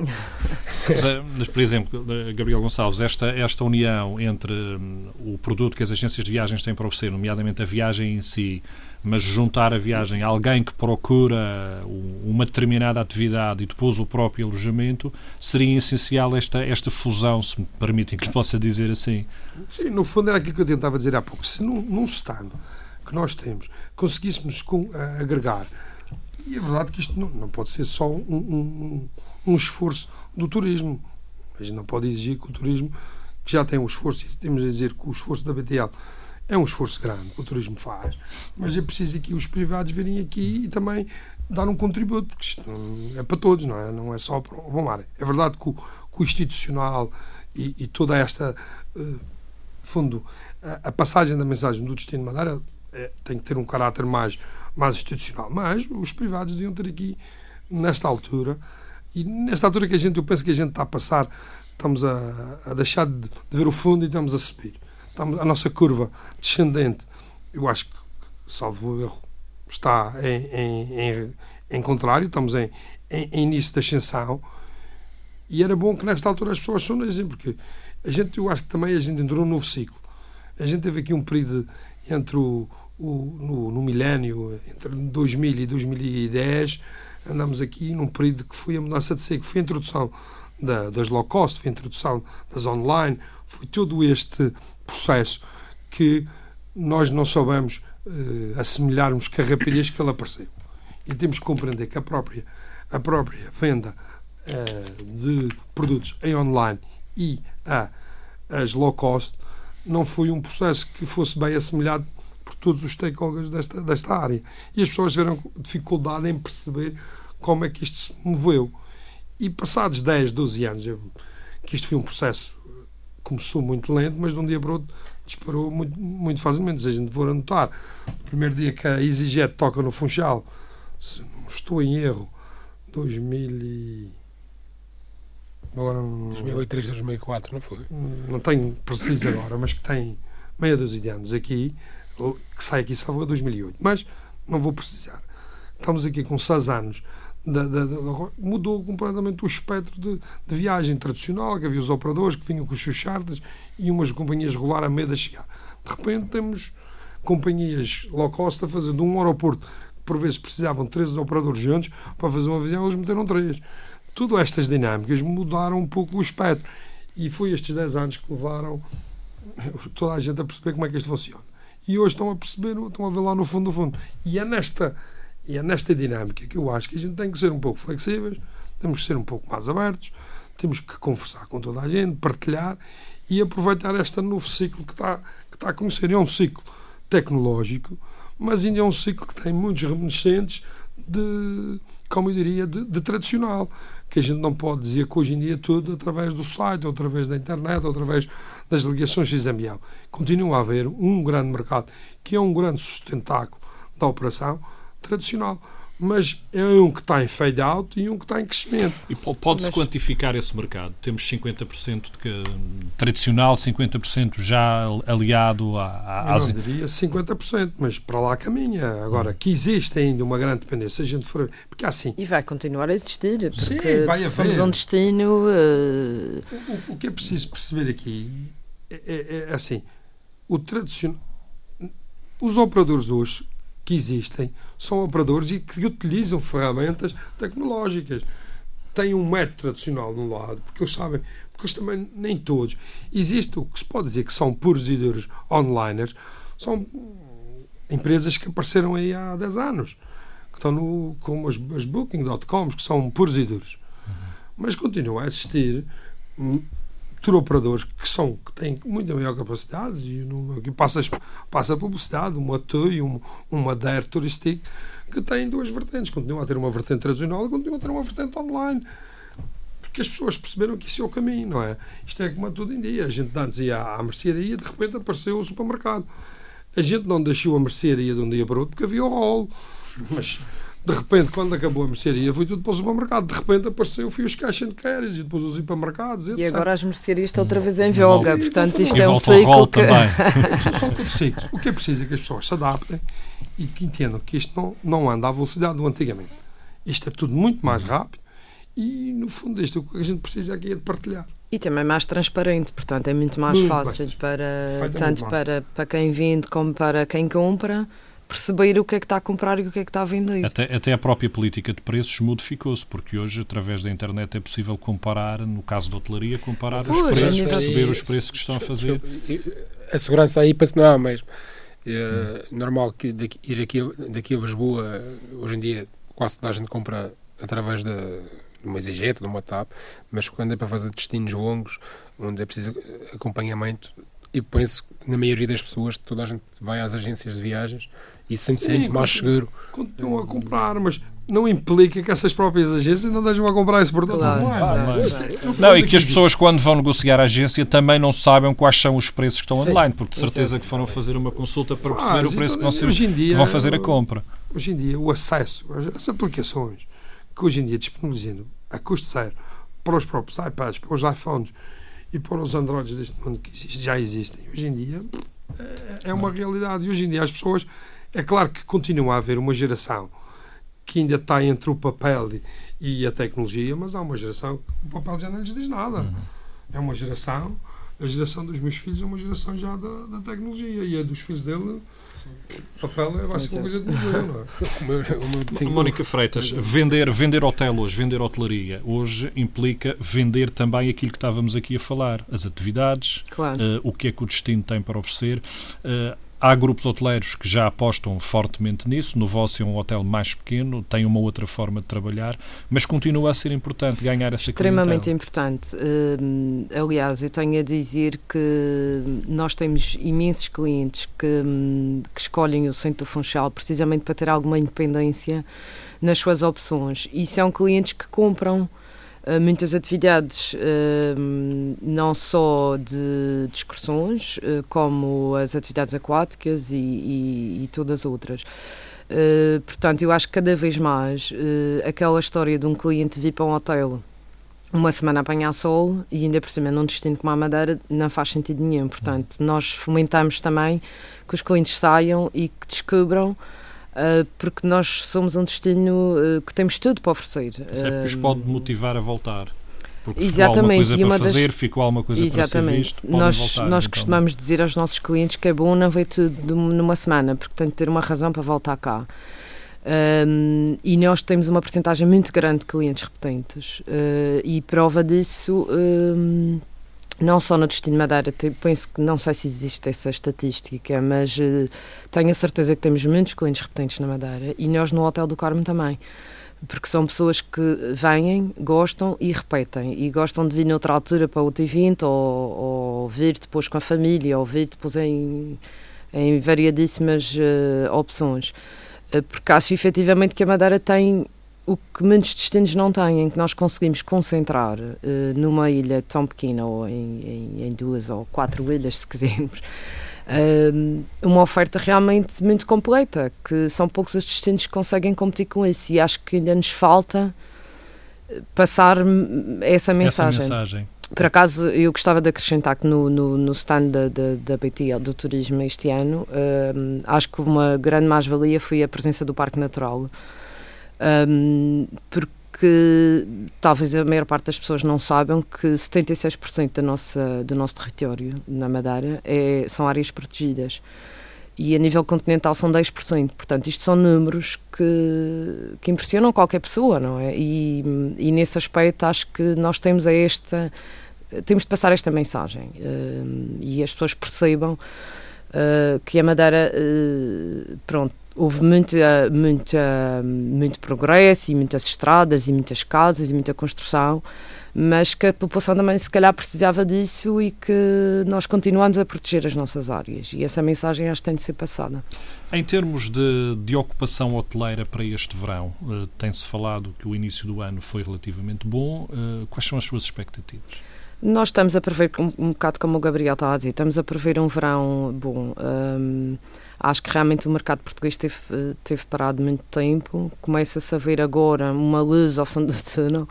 mas, eh, por exemplo, eh, Gabriel Gonçalves, esta, esta união entre um, o produto que as agências de viagens têm para oferecer, nomeadamente a viagem em si, mas juntar a viagem a alguém que procura uma determinada atividade e depois o próprio alojamento, seria essencial esta, esta fusão, se me permitem que lhe possa dizer assim. Sim, no fundo era aquilo que eu tentava dizer há pouco. Se num, num stand que nós temos conseguíssemos com, agregar. E é verdade que isto não, não pode ser só um, um, um, esforço do turismo. A gente não pode exigir que o turismo, que já tem um esforço, e temos a dizer que o esforço da BTL é um esforço grande que o turismo faz, mas é preciso aqui os privados virem aqui e também dar um contributo, porque isto é para todos, não é? Não é só para o bom mar. É verdade que o, que o institucional e, e, toda esta, uh, fundo, a, a, passagem da mensagem do Destino Madeira é, tem que ter um caráter mais, mais institucional. Mas os privados deviam ter aqui, nesta altura, e nesta altura que a gente, eu penso que a gente está a passar, estamos a, a deixar de, de, ver o fundo e estamos a subir. Estamos, a nossa curva descendente, eu acho que, salvo erro, está em, em, em, em contrário, estamos em, em, início de ascensão. E era bom que nesta altura as pessoas soubessem, porque a gente, eu acho que também a gente entrou num novo ciclo. A gente teve aqui um período entre o, o, no, no milénio, entre 2000 e 2010, andamos aqui num período que foi a mudança de ser, que foi a introdução da, das low cost, foi a introdução das online, foi todo este processo que nós não soubemos uh, assimilarmos com a rapidez que ele apareceu. E temos que compreender que a própria, a própria venda uh, de produtos em online e a, as low cost não foi um processo que fosse bem assimilado por todos os stakeholders desta, desta área. E as pessoas tiveram dificuldade em perceber como é que isto se moveu. E passados 10, 12 anos, que isto foi um processo começou muito lento, mas de um dia para o outro disparou muito, muito facilmente. Se a gente for anotar, no primeiro dia que a EasyJet toca no Funchal, se não estou em erro, 2000 e... Agora não, 2003, 2004, não foi? não tenho preciso agora, mas que tem meia dúzia de anos aqui, que sai aqui salvo a 2008. Mas não vou precisar. Estamos aqui com 6 anos. Da, da, da, mudou completamente o espectro de, de, viagem tradicional, que havia os operadores que vinham com os seus charters e umas companhias regular a meio de chegar. De repente temos companhias low cost a fazer de um aeroporto que por vezes precisavam de três operadores juntos para fazer uma viagem, eles meteram três. Tudo estas dinâmicas mudaram um pouco o espectro e foi estes 10 anos que levaram toda a gente a perceber como é que isto funciona. E hoje estão a perceber, estão a ver lá no fundo do fundo. E é nesta é nesta dinâmica que eu acho que a gente tem que ser um pouco flexíveis, temos que ser um pouco mais abertos, temos que conversar com toda a gente, partilhar e aproveitar este novo ciclo que está, que está a começar. É um ciclo tecnológico, mas ainda é um ciclo que tem muitos reminiscentes de, como eu diria, de, de, tradicional. Que a gente não pode dizer que hoje em dia tudo através do site, ou através da internet, ou através das ligações XML. Continua a haver um grande mercado que é um grande sustentáculo da operação, tradicional. Mas é um que está em fade out e um que está em crescimento. E pode-se mas... quantificar esse mercado? Temos 50% de que, tradicional, 50% já aliado à, às... Eu não diria 50%, mas para lá caminha. Agora, que existe ainda uma grande dependência, se a gente for... Porque assim... E vai continuar a existir, porque Sim, vai somos um destino... Uh... O, o, que é preciso perceber aqui é, é, é assim, o tradicional... Os operadores hoje que existem são operadores e que utilizam ferramentas tecnológicas. Têm um método tradicional de um lado, porque eles sabem, porque eles também, nem todos. Existe o que se pode dizer que são duros onliners, são empresas que apareceram aí há 10 anos, que estão no, como as, as Booking.coms, que são e duros. Mas continua a existir tour operadores que são que têm muita maior capacidade e que passa passa publicidade uma TUI um, uma DER turística que tem duas vertentes. Continua a ter uma vertente tradicional e continua a ter uma vertente online. Porque as pessoas perceberam que isso é o caminho não é? Isto é como a tudo em dia. A gente antes ia à mercearia de repente apareceu o supermercado. A gente não deixou a mercearia de um dia para outro porque havia o rolo. Mas de repente, quando acabou a mercearia, foi tudo para o supermercado. De repente apareceu, fui os caixas de queres e depois os hipermercados. E agora as mercearias estão outra vez em voga. Portanto, isto é um ciclo que... São tudo ciclos. O que é preciso é que as pessoas se adaptem e que entendam que isto não, não anda à velocidade do antigamente. Isto é tudo muito mais rápido e, no fundo, isto, o que a gente precisa aqui é de partilhar. E também mais transparente, portanto, é muito mais muito fácil para, tanto para, para quem vende como para quem compra perceber o que é que está a comprar e o que é que está a vender. Até, até a própria política de preços modificou-se, porque hoje, através da internet, é possível comparar, no caso da hotelaria, comparar os preços, perceber os preços que estão a fazer. A segurança aí para se não há mesmo. É normal que daqui, ir aqui, daqui a Lisboa, hoje em dia, quase toda a gente compra através da de uma exigeta, de uma TAP, mas quando é para fazer destinos longos, onde é preciso acompanhamento, eu penso que na maioria das pessoas, toda a gente vai às agências de viagens e sente-se muito mais seguro. Continuam a comprar, mas não implica que essas próprias agências não deixam a comprar esse produto claro, online. Claro, claro. Não, e que as pessoas, quando vão negociar a agência, também não sabem quais são os preços que estão Sim. online, porque de certeza que foram fazer uma consulta para perceber o preço que, vão, ser, dia, vão fazer a compra. Hoje em dia, o acesso às aplicações que hoje em dia disponibilizam a custo zero para os próprios iPads, para os iPhones e para os Androids deste mundo que já existem, hoje em dia é, é uma realidade. E hoje em dia as pessoas é claro que continua a haver uma geração que ainda está entre o papel e a tecnologia, mas há uma geração que o papel já não lhes diz nada. Uhum. É uma geração, a geração dos meus filhos é uma geração já da, da tecnologia e a dos filhos dele. O papel é, vai ser uma coisa de museu, não é? Mónica Freitas, vender, vender hotel hoje, vender hotelaria, hoje implica vender também aquilo que estávamos aqui a falar, as atividades, claro. uh, o que é que o destino tem para oferecer. Uh, Há grupos hoteleiros que já apostam fortemente nisso. No vosso é um hotel mais pequeno, tem uma outra forma de trabalhar, mas continua a ser importante ganhar essa Extremamente importante. Uh, aliás, eu tenho a dizer que nós temos imensos clientes que, hum, que escolhem o Centro do Funchal precisamente para ter alguma independência nas suas opções. E são clientes que compram muitas atividades, uh, não só de, de excursões, uh, como as atividades aquáticas e, e, e todas as outras. portanto, eu acho que cada vez mais aquela história de um cliente vir para um hotel uma semana a apanhar sol e ainda por cima num destino como a Madeira não faz sentido nenhum. Portanto, nós fomentamos também que os clientes saiam e que descubram porque nós somos um destino uh, que temos tudo para oferecer. Até porque os pode motivar a voltar. Porque exatamente, ficou alguma coisa para fazer, das... ficou alguma coisa exatamente. para ser visto, nós, voltar, nós então. costumamos dizer aos nossos clientes que é bom não ver tudo numa semana, porque tem de ter uma razão para voltar cá. Um, e nós temos uma porcentagem muito grande de clientes repetentes uh, e prova disso um, não só no Destino Madeira, penso que não sei se existe essa estatística, mas uh, tenho a certeza que temos muitos clientes repetentes na Madeira e nós no Hotel do Carmo também. Porque são pessoas que vêm, gostam e repetem. E gostam de vir noutra altura para outro evento, ou, ou vir depois com a família, ou vir depois em, em variadíssimas uh, opções. Uh, porque acho efetivamente que a Madeira tem o que muitos destinos não têm, em que nós conseguimos concentrar uh, numa ilha tão pequena, ou em, em, em, duas ou quatro ilhas, se quisermos, uh, uma oferta realmente muito completa, que são poucos os destinos que conseguem competir com isso, e acho que ainda nos falta eh, passar essa mensagem. Essa mensagem. Por acaso, eu gostava de acrescentar que no, no, no stand da, da, da BTL, do turismo este ano, uh, acho que uma grande mais-valia foi a presença do Parque Natural, um, porque talvez a maior parte das pessoas não saibam que 76% da nossa, do nosso território na Madeira é, são áreas protegidas e a nível continental são 10%. Portanto, isto são números que, que impressionam qualquer pessoa, não é? E, e nesse aspecto acho que nós temos a esta temos de passar esta mensagem uh, e as pessoas percebam uh, que a Madeira, uh, pronto, houve muita, muita, muito progresso e muitas estradas e muitas casas e muita construção, mas que a população também se calhar precisava disso e que nós continuamos a proteger as nossas áreas e essa mensagem acho que tem de ser passada. Em termos de, de ocupação hoteleira para este verão, uh, tem-se falado que o início do ano foi relativamente bom. Uh, quais são as suas expectativas? Nós estamos a prever, um, um bocado como o Gabriel estava a dizer, estamos a prever um verão bom. Um, acho que realmente o mercado português teve, teve parado muito tempo. Começa-se a ver agora uma luz ao fundo do túnel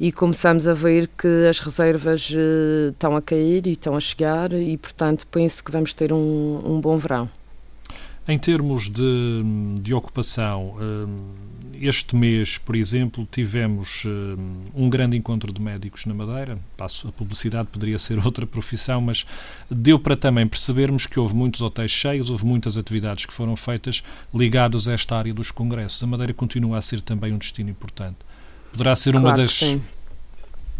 e começamos a ver que as reservas uh, estão a cair e estão a chegar e, portanto, penso que vamos ter um, um bom verão. Em termos de, de ocupação, este mês, por exemplo, tivemos uh, um grande encontro de médicos na Madeira. Passo, a publicidade poderia ser outra profissão, mas deu para também percebermos que houve muitos hotéis cheios, houve muitas atividades que foram feitas ligadas a esta área dos congressos. A Madeira continua a ser também um destino importante. Poderá ser uma claro das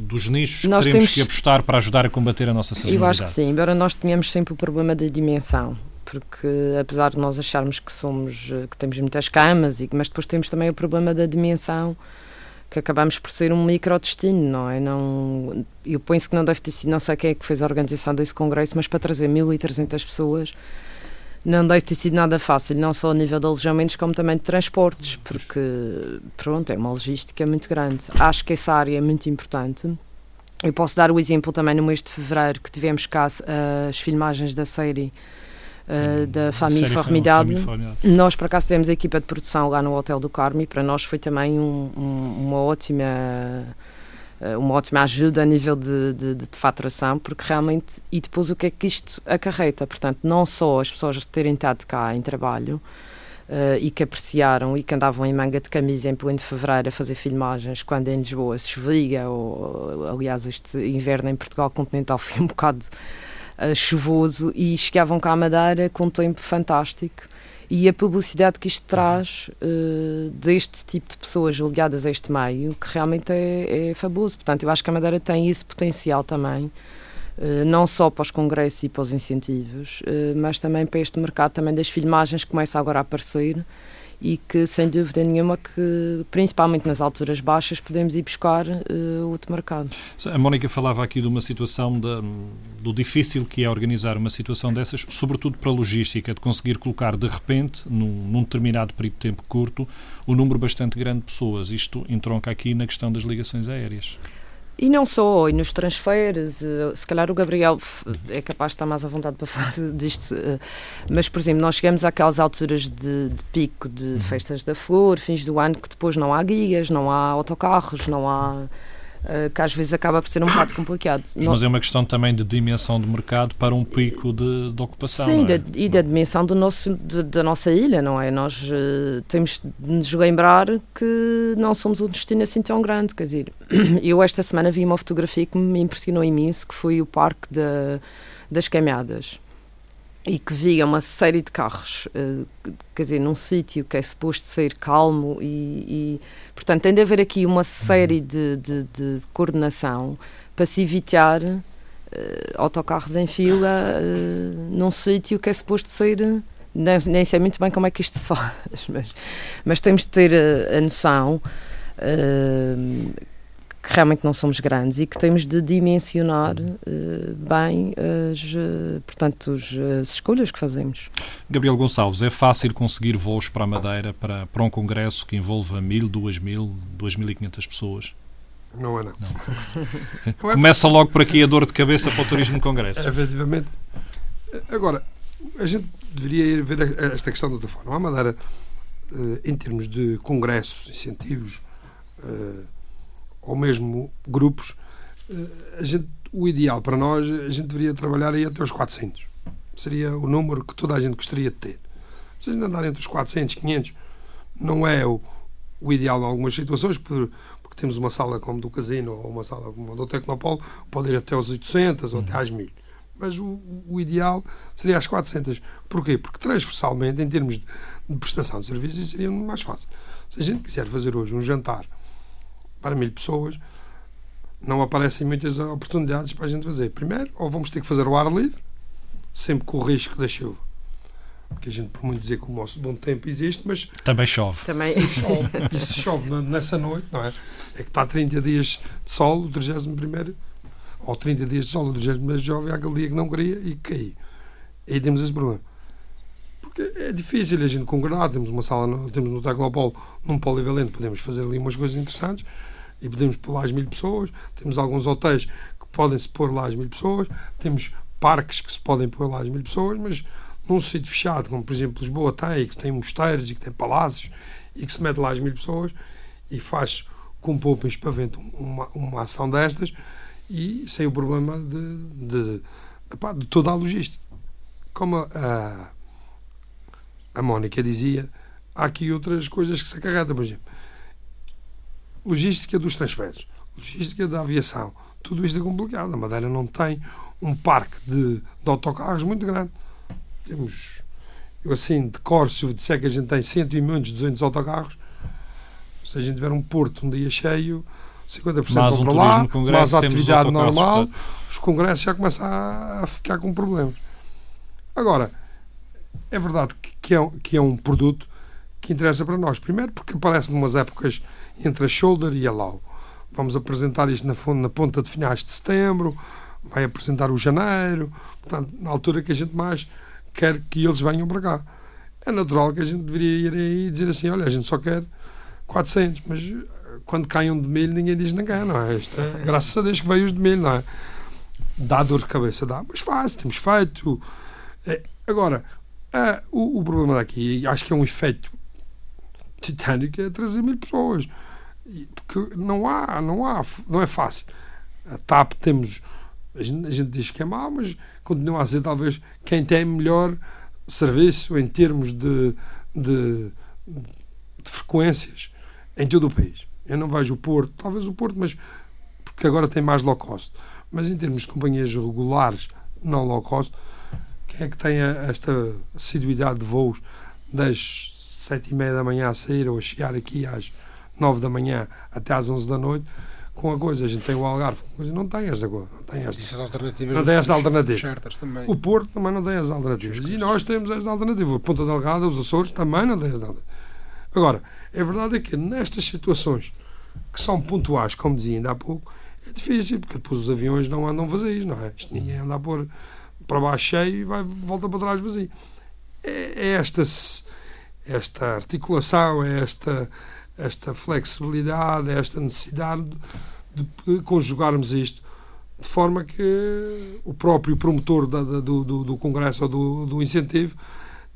dos nichos nós que teremos temos... que apostar para ajudar a combater a nossa sazonalidade. Eu acho que sim, embora nós tenhamos sempre o problema da dimensão porque apesar de nós acharmos que somos que temos muitas camas e mas depois temos também o problema da dimensão que acabamos por ser um microdestino, não é? Não, eu penso que não deve ter sido, não sei quem é que fez a organização desse congresso, mas para trazer 1.300 pessoas não deve ter sido nada fácil, não só a nível de alojamentos, como também de transportes, porque, pronto, é uma logística muito grande. Acho que essa área é muito importante. Eu posso dar o exemplo também no mês de fevereiro, que tivemos cá as filmagens da série uh, da Família Formidable. Nós, por acaso, tivemos a equipa de produção lá no Hotel do Carmo e para nós foi também um, um, uma ótima eh, uma ótima ajuda a nível de, de, de, faturação, porque realmente, e depois o que é que isto acarreta? Portanto, não só as pessoas terem estado cá em trabalho uh, e que apreciaram e que andavam em manga de camisa em pleno fevereiro a fazer filmagens quando em Lisboa se chovia, ou aliás, este inverno em Portugal continental foi um bocado uh, chuvoso e chegavam cá à Madeira com um tempo fantástico e a publicidade que isto traz uh, deste tipo de pessoas ligadas a este meio, que realmente é, é fabuloso. Portanto, eu acho que a Madeira tem esse potencial também, uh, não só para os congressos e para os incentivos, uh, mas também para este mercado também das filmagens que começa agora a aparecer e que, sem dúvida nenhuma, que principalmente nas alturas baixas podemos ir buscar uh, outro mercado. A Mónica falava aqui de uma situação de, do difícil que é organizar uma situação dessas, sobretudo para a logística, de conseguir colocar de repente, num, num determinado período de tempo curto, um número bastante grande de pessoas. Isto entronca aqui na questão das ligações aéreas. E não só, e nos transferes, eh, se calhar o Gabriel é capaz de estar mais à vontade para falar disto, eh, mas, por exemplo, nós chegamos àquelas alturas de, de pico de uhum. festas da flor, fins do ano, que depois não há guias, não há autocarros, não há que às vezes acaba por ser um bocado complicado. Mas é uma questão também de dimensão de mercado para um pico de, de ocupação. Sim, é? da, e da dimensão do nosso, de, da nossa ilha, não é? Nós uh, temos de nos lembrar que não somos um destino assim tão grande. Quer dizer, eu esta semana vi uma fotografia que me impressionou imenso, que foi o Parque da, das Caminhadas e que via uma série de carros, uh, quer dizer, num sítio que é suposto ser calmo e, e, portanto, tem de haver aqui uma série de, de, de coordenação para se evitar uh, autocarros em fila uh, num sítio que é suposto ser nem, nem, sei muito bem como é que isto se faz, mas, mas temos de ter a, a noção que realmente não somos grandes e que temos de dimensionar uh, bem as, uh, portanto, as escolhas que fazemos. Gabriel Gonçalves, é fácil conseguir voos para a Madeira para, para um congresso que envolva mil, duas mil, duas mil e quinhentas pessoas? Não é não. não. Começa logo por aqui a dor de cabeça para o turismo congresso. É, efetivamente. Agora, a gente deveria ir ver esta questão de outra forma. A Madeira, eh, em termos de congressos, incentivos, ou mesmo grupos, eh, gente, o ideal para nós, a gente deveria trabalhar aí até os 400. Seria o número que toda a gente gostaria de ter. Se a gente andar entre os 400, 500, não é o, o ideal em algumas situações, porque, porque temos uma sala como do Casino ou uma sala como a do Tecnopolo, pode ir até aos 800 ou até às 1000. Mas o, o, ideal seria às 400. Porquê? Porque transversalmente, em termos de, de prestação de serviços, seria mais fácil. Se a gente quiser fazer hoje um jantar para mil pessoas, não aparecem muitas oportunidades para a gente fazer. Primeiro, ou vamos ter que fazer o ar livre, sempre com o risco da chuva. Porque a gente, por muito dizer que o nosso bom tempo existe, mas. Também chove. Também. Se chove, e se chove nessa noite, não é? É que está 30 dias de sol, o 31 ou 30 dias de sol, o 31 jovem, aquele dia que não queria e caiu. Aí temos esse problema. É difícil a gente concordar. Temos uma sala, no, temos no Tecnopolo, num polivalente, podemos fazer ali umas coisas interessantes e podemos pôr lá as mil pessoas. Temos alguns hotéis que podem-se pôr lá as mil pessoas. Temos parques que se podem pôr lá as mil pessoas, mas num sítio fechado, como por exemplo Lisboa tem, que tem mosteiros e que tem palácios e que se mete lá as mil pessoas e faz com pouco espavento uma, uma ação destas e sem o problema de, de, de, de toda a logística. Como a, a Mónica dizia, há aqui outras coisas que se acarretam, por exemplo logística dos transferes, logística da aviação, tudo isto é complicado. A Madeira não tem um parque de, de autocarros muito grande. Temos, eu assim, de cor, se eu disser que a gente tem 100 e muitos, 200 autocarros, se a gente tiver um porto um dia cheio, 50% mais vão um para lá, mais a atividade normal, para... os congressos já começam a, a, ficar com problemas. Agora, é verdade que é, que é um produto que interessa para nós. Primeiro porque aparece numas épocas entre a Shoulder e a Lau. Vamos apresentar isto na, na ponta de finais de setembro, vai apresentar o janeiro, portanto, na altura que a gente mais quer que eles venham para cá. É natural que a gente deveria ir aí e dizer assim: olha, a gente só quer 400, mas eh, quando caiam de milho ninguém diz ninguém, não é? Isto é graças a Deus que veio os de milho, não é? Dá dor de cabeça, dá, mas faz, temos feito. É, agora, é, o, o problema daqui, acho que é um efeito titânico, é trazer mil pessoas porque não há, não há, não é fácil. A TAP temos, a gente, a gente diz que é mau, mas continua a ser talvez quem tem melhor serviço em termos de, de, de frequências em todo o país. Eu não vejo o Porto, talvez o Porto, mas porque agora tem mais low cost. Mas em termos de companhias regulares, não low cost, quem é que tem esta assiduidade de voos das sete e meia da manhã a sair ou a chegar aqui às 9 da manhã até às 11 da noite, com a coisa. A gente tem o Algarve, coisa não tem esta coisa. Não tem esta, Essas alternativas não tem esta alternativa. O Porto também não tem as alternativas. E nós temos esta alternativa. A Ponta Delgada, os Açores também não têm as alternativas. Agora, a verdade é que nestas situações que são pontuais, como dizia ainda há pouco, é difícil, porque depois os aviões não andam vazios, não é? Isto ninguém anda a pôr para baixo cheio e vai, volta para trás vazio. É, é esta, esta articulação, é esta esta flexibilidade, esta necessidade de conjugarmos isto de forma que o próprio promotor da, da, do, do, do, Congresso ou do, do incentivo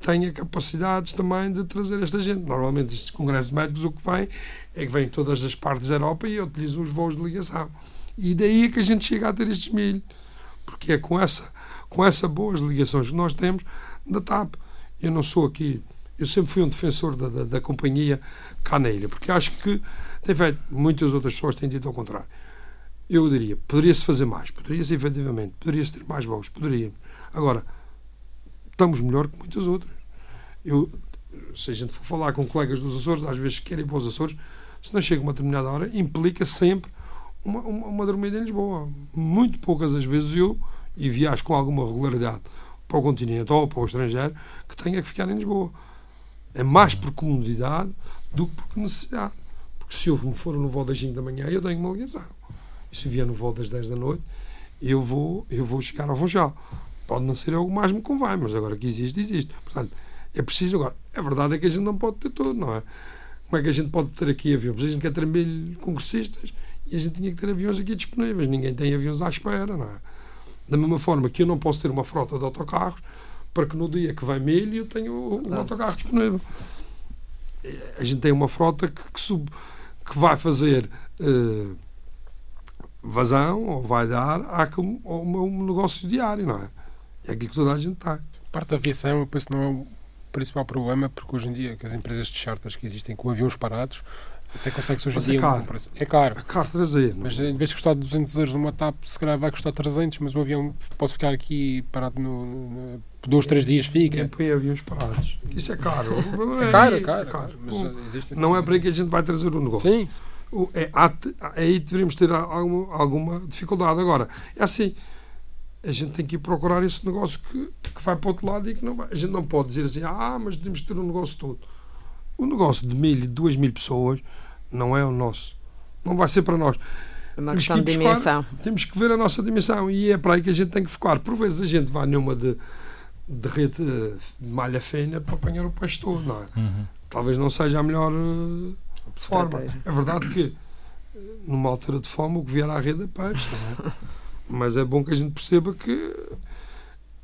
tenha capacidades também de trazer esta gente. Normalmente, estes congressos médicos, o que vem é que vêm todas as partes da Europa e utilizam os voos de ligação. E daí é que a gente chega a ter estes milho, porque é com essa, com essa boas ligações que nós temos da TAP. Eu não sou aqui, eu sempre fui um defensor da, da, da companhia cá na ilha, porque acho que tem feito, muitas outras pessoas têm dito ao contrário eu diria, poderia-se fazer mais, poderia-se efetivamente, poderia-se ter mais voos, poderíamos. Agora, estamos melhor que muitas outras. Eu, se a gente for falar com colegas dos Açores, às vezes querem ir para os Açores, se não chega uma determinada hora, implica sempre uma, uma, uma dormida em Lisboa. Muito poucas as vezes eu, e viajo com alguma regularidade para o continente ou para o estrangeiro, que tenha que ficar em Lisboa. É mais por comodidade do que por necessidade. Porque se eu me for no voo das 5 da manhã, eu tenho uma ligação e se vier no voo das 10 da noite, eu vou, eu vou chegar ao Funchal. Pode não ser algo mais me convém, mas agora que existe, existe. Portanto, é preciso agora. A verdade é que a gente não pode ter tudo, não é? Como é que a gente pode ter aqui aviões? A gente quer ter mil congressistas e a gente tinha que ter aviões aqui disponíveis. Ninguém tem aviões à espera, não é? Da mesma forma que eu não posso ter uma frota de autocarros para que no dia que vai milho eu tenha o, claro. autocarro disponível. A gente tem uma frota que, que, sub, que vai fazer. Uh, vazão ou vai dar àquele, ao meu negócio diário, não é? É aquilo que toda a gente tem. Parte da aviação, eu penso, não é o principal problema, porque hoje em dia, que as empresas de charters que existem com aviões parados, até consegue-se hoje em dia. É caro. Um é caro. É caro trazer. Mas em vez de custar 200 euros numa TAP, se calhar vai custar 300, mas o avião pode ficar aqui parado no, no, dois, três dias fica. Ninguém põe aviões parados. Isso é caro. é, caro, é caro. É caro. Mas, não é para aí que a gente vai trazer o negócio. Sim é, aí deveríamos ter alguma, alguma dificuldade. Agora, é assim, a gente tem que ir procurar esse negócio que, que vai para o outro lado e que não vai. A gente não pode dizer assim, ah, mas temos que ter um negócio todo. O negócio de mil e duas mil pessoas não é o nosso. Não vai ser para nós. É uma questão de dimensão. Temos que ver a nossa dimensão e é para aí que a gente tem que focar. Por vezes a gente vai numa de, de rede de malha fina para apanhar o pastor, não é? Uhum. Talvez não seja a melhor uh, forma. É verdade que numa altura de fome o que vier à rede é peixe, não é? Mas é bom que a gente perceba que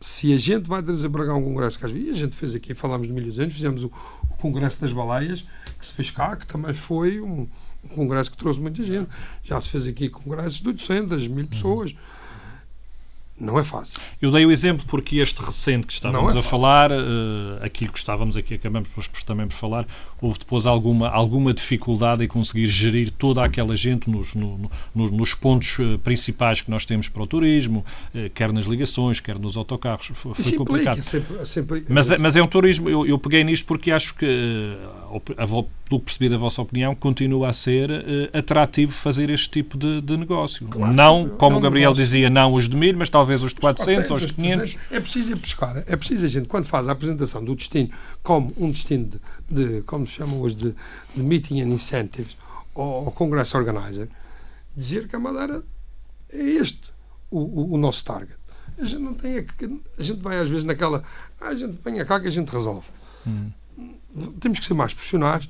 se a gente vai trazer para cá um congresso que às vezes a gente fez aqui, falámos de 1200, fizemos o, o, Congresso das Baleias, que se fez cá, que também foi um, um, congresso que trouxe muita gente. Já se fez aqui congressos de 800, mil pessoas. Uhum não é fácil. Eu dei o exemplo porque este recente que estávamos é a falar, uh, aquilo que estávamos aqui, acabamos por, também por falar, houve depois alguma, alguma dificuldade em conseguir gerir toda aquela gente nos, no, no, nos pontos uh, principais que nós temos para o turismo, uh, quer nas ligações, quer nos autocarros. Foi, foi complicado. Sempre, sempre... Mas, é, mas é um turismo, eu, eu peguei nisto porque acho que, a, do que percebi da vossa opinião, continua a ser atrativo fazer este tipo de, de negócio. Claro, não, como é um o Gabriel negócio. dizia, não os de milho, mas talvez talvez os de 400 ou os de 500. É preciso ir buscar, é preciso a gente, quando faz a apresentação do destino como um destino de, de como se chama hoje, de, de Meeting and Incentives ou, ou Congress Organizer, dizer que a Madeira é este o, o, o nosso target. A gente não tem a, gente vai às vezes naquela ah, a gente vem cá que a gente resolve. Hum. Temos que ser mais profissionais,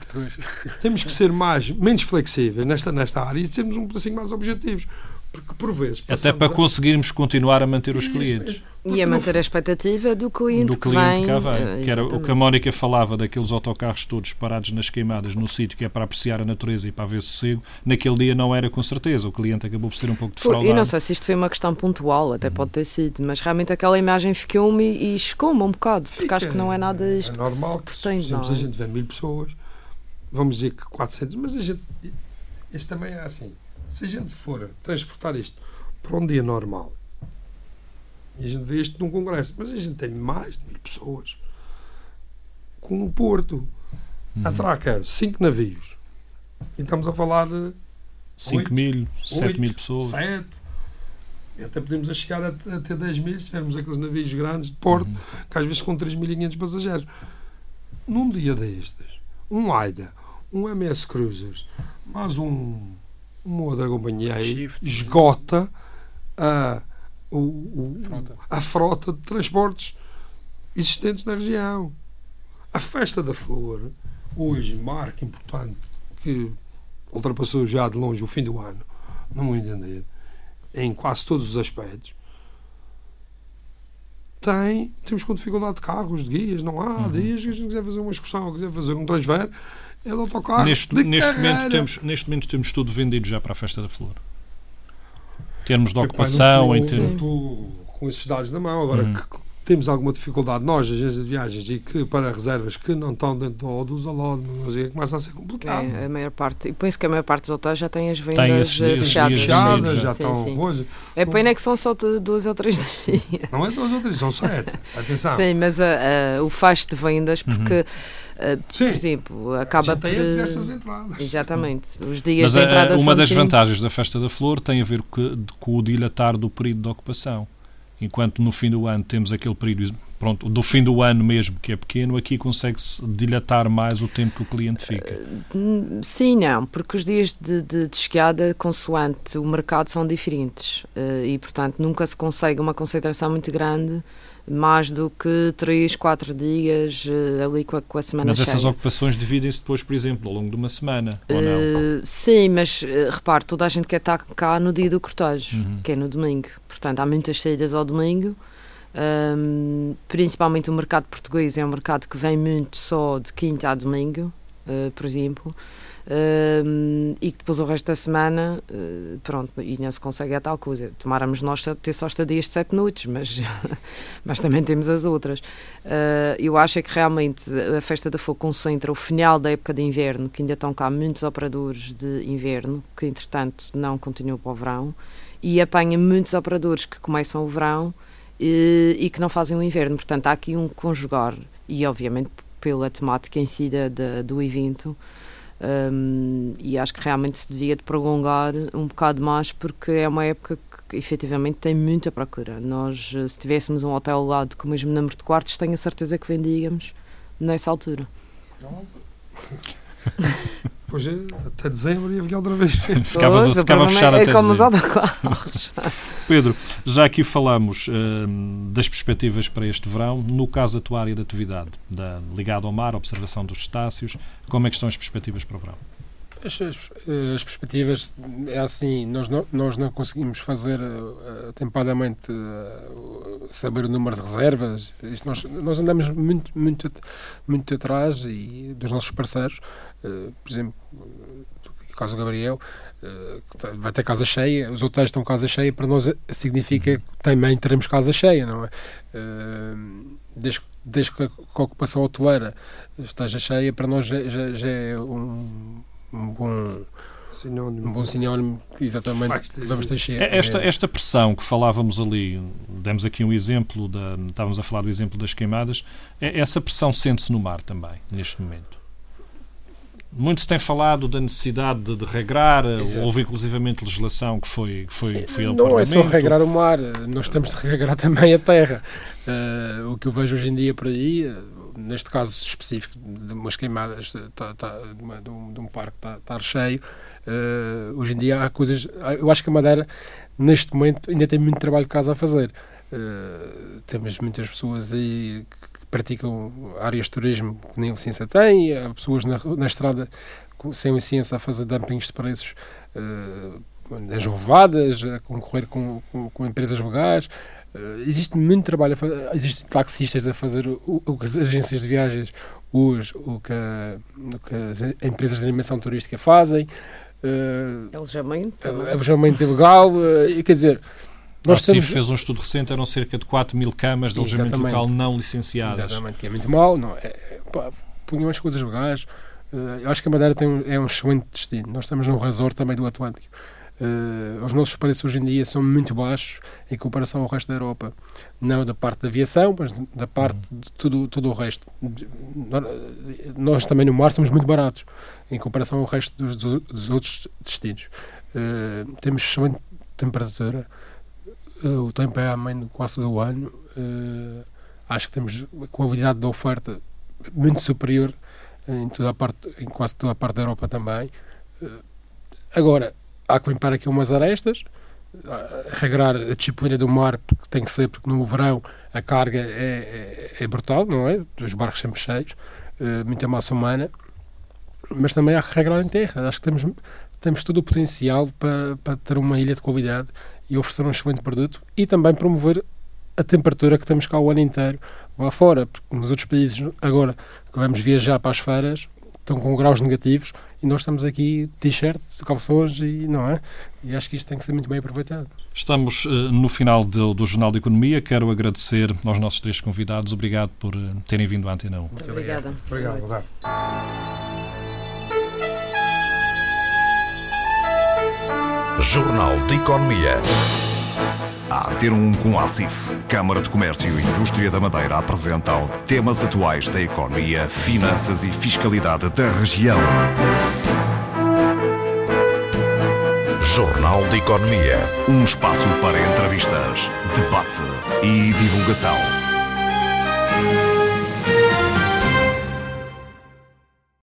temos que ser mais, menos flexíveis nesta, nesta área e sermos um pouquinho mais objetivos porque por vezes. Até para a... conseguirmos continuar a manter os clientes. E a manter a expectativa do cliente, do cliente que, vem, cá vem. Que era o que a Mónica falava daqueles autocarros todos parados nas queimadas no sítio que é para apreciar a natureza e para ver sossego. Naquele dia não era com certeza. O cliente acabou por ser um pouco defraudado. E não sei se isto foi uma questão pontual, até pode ter sido, mas realmente aquela imagem ficou-me e, e chocou-me um bocado, porque Fica, acho que não é nada isto. É normal que, se, não é? a gente vê mil pessoas, vamos dizer que 400, mas a gente. Este também é assim se a gente for transportar isto para um dia normal, e a gente vê isto num congresso, mas a gente tem mais de mil pessoas com o Porto. Uhum. Atraca cinco navios. E estamos a falar de 5 mil, 7 mil pessoas. 7. E até podemos chegar a, a ter 10 mil se tivermos aqueles navios grandes de Porto, uhum. que às vezes com 3.500 passageiros. Num dia destes, um AIDA, um MS Cruisers, mais um uma outra companhia aí esgota a, o, o, frota. a frota de transportes existentes na região. A Festa da Flor, hoje, marca importante, que ultrapassou já de longe o fim do ano, no meu entender, em quase todos os aspectos, tem, temos com dificuldade de carros, de guias, não há uhum. dias que a gente quiser fazer uma excursão, quiser fazer um transfer, é de autocarro. Neste, de neste, momento temos, neste momento temos tudo vendido já para a Festa da Flor. Termos de ocupação, Epá, em termos. Estou com esses dados na mão, agora uhum. que temos alguma dificuldade, nós, agências de viagens, e que para reservas que não estão dentro do, dos alod, começa a ser complicado. É, a maior parte, e penso que a maior parte dos hotéis já tem as vendas tem esses, fechadas. fechadas já sim, estão. Sim. Coisa, é pena que são só duas ou três dias. Não é duas ou três, são sete. Atenção. Sim, mas a, a, o fecho de vendas, porque. Uhum. Uh, por exemplo, acaba por. Tem diversas entradas. Exatamente. Os dias Mas de entrada uma das sim. vantagens da Festa da Flor tem a ver com, com o dilatar do período de ocupação. Enquanto no fim do ano temos aquele período pronto, do fim do ano mesmo, que é pequeno, aqui consegue-se dilatar mais o tempo que o cliente fica? Uh, sim, não, porque os dias de, de, de chegada, consoante o mercado, são diferentes uh, e, portanto, nunca se consegue uma concentração muito grande mais do que 3, 4 dias uh, ali com a, com a semana Mas cheia. essas ocupações dividem-se depois, por exemplo, ao longo de uma semana, ou não? Uh, sim, mas uh, repare, toda a gente quer estar cá no dia do cortejo, uhum. que é no domingo. Portanto, há muitas saídas ao domingo um, principalmente o mercado português é um mercado que vem muito só de quinta a domingo, uh, por exemplo, e que depois o resto da semana, uh, pronto, e não se consegue a tal coisa. Tomáramos nós ter só estadias de sete noites, mas, mas também temos as outras. Uh, eu acho é que realmente a Festa da Fogo concentra o final da época de inverno, que ainda estão cá muitos operadores de inverno, que entretanto não continuam para o verão, e apanha muitos operadores que começam o verão e, e que não fazem o inverno. Portanto, há aqui um conjugar, e obviamente pela temática em si da, da do evento, um, e acho que realmente se devia de prolongar um bocado mais porque é uma época que efetivamente tem muita procura. Nós, eh, se tivéssemos um hotel ao lado com o mesmo número de quartos, tenho a certeza que vendíamos nessa altura. Pois é, até dezembro ia ficar outra vez. ficava pois, ficava fechado é até como dezembro. os autocarros. Pedro, já aqui falamos uh, das perspectivas para este verão. No caso da tua área de atividade, da, ligado ao mar, observação dos estácios, como é que estão as perspectivas para o verão? As, as, as, perspectivas é assim, nós não, nós não conseguimos fazer uh, atempadamente uh, saber o número de reservas. Isto nós, nós andamos muito, muito, muito atrás e dos nossos parceiros. Uh, por exemplo, no caso do Gabriel, uh, vai ter casa cheia, os hotéis estão casa cheia, para nós significa que também teremos casa cheia, não é? Desde, desde que a ocupação hoteleira esteja cheia, para nós já, já, já é um um bom sinónimo. Um bom sinónimo, exatamente, vamos ter cheio. Esta, esta pressão que falávamos ali, demos aqui um exemplo, da, estávamos a falar do exemplo das queimadas, é, essa pressão sente-se no mar também, neste momento? Muito se tem falado da necessidade de, de regrar, Exato. houve inclusivamente legislação que foi, que foi, Sim, foi Não Parlamento. é só regrar o mar, nós temos de regrar também a terra. Uh, o que eu vejo hoje em dia por aí, neste caso específico de umas queimadas tá, tá, de, uma, de, um, de, um, parque estar tá, cheio, uh, hoje em dia há coisas. Eu acho que a Madeira, neste momento, ainda tem muito trabalho de casa a fazer. Uh, temos muitas pessoas aí que praticam áreas de turismo que nem licença têm, há pessoas na, na estrada sem licença a fazer dumpings de preços. Uh, nas rovadas, a concorrer com, com, com empresas legais, Uh, existe muito trabalho, existem taxistas a fazer o, o, que as agências de viagens hoje, o que, a, o que as empresas de animação turística fazem. Uh, alojamento. Alojamento ilegal, uh, quer dizer. Nós a CIF fez um estudo recente, eram cerca de 4 mil camas de alojamento Exatamente. local não licenciadas. Exatamente, que é muito mal, não, é, é, punham as coisas legais. Uh, eu acho que a Madeira tem um, é um excelente destino. Nós estamos num resort também do Atlântico. Uh, os nossos preços hoje em dia são muito baixos em comparação ao resto da Europa. Não da parte da aviação, mas da parte de tudo, todo o resto. Nós também no mar somos muito baratos em comparação ao resto dos, dos outros destinos. Uh, temos excelente temperatura, uh, o tempo é ameno quase todo o ano. acho que temos a qualidade da oferta muito superior em, toda a parte, em quase toda a parte da Europa também. agora, há que limpar aqui umas arestas, regrar a disciplina do mar, porque tem que ser, porque no verão a carga é, é, é brutal, não é? Os barcos sempre cheios, uh, muita massa humana, mas também há que regrar em terra. Acho que temos, temos todo o potencial para, para ter uma ilha de qualidade e oferecer um excelente produto e também promover a temperatura que temos cá o ano inteiro lá fora, porque nos outros países agora que vamos viajar para as feiras estão com graus negativos e nós estamos aqui t-shirts, calções e não é? E acho que isto tem que ser muito bem aproveitado. Estamos uh, no final do, do, Jornal de Economia. Quero agradecer aos nossos três convidados. Obrigado por uh, terem vindo à Antena 1. Muito obrigada. Obrigado. obrigado. Jornal de Economia. A ter um com a ACIF, Câmara de Comércio e Indústria da Madeira apresentam temas atuais da economia, finanças e fiscalidade da região. Jornal de Economia. Um espaço para entrevistas, debate e divulgação.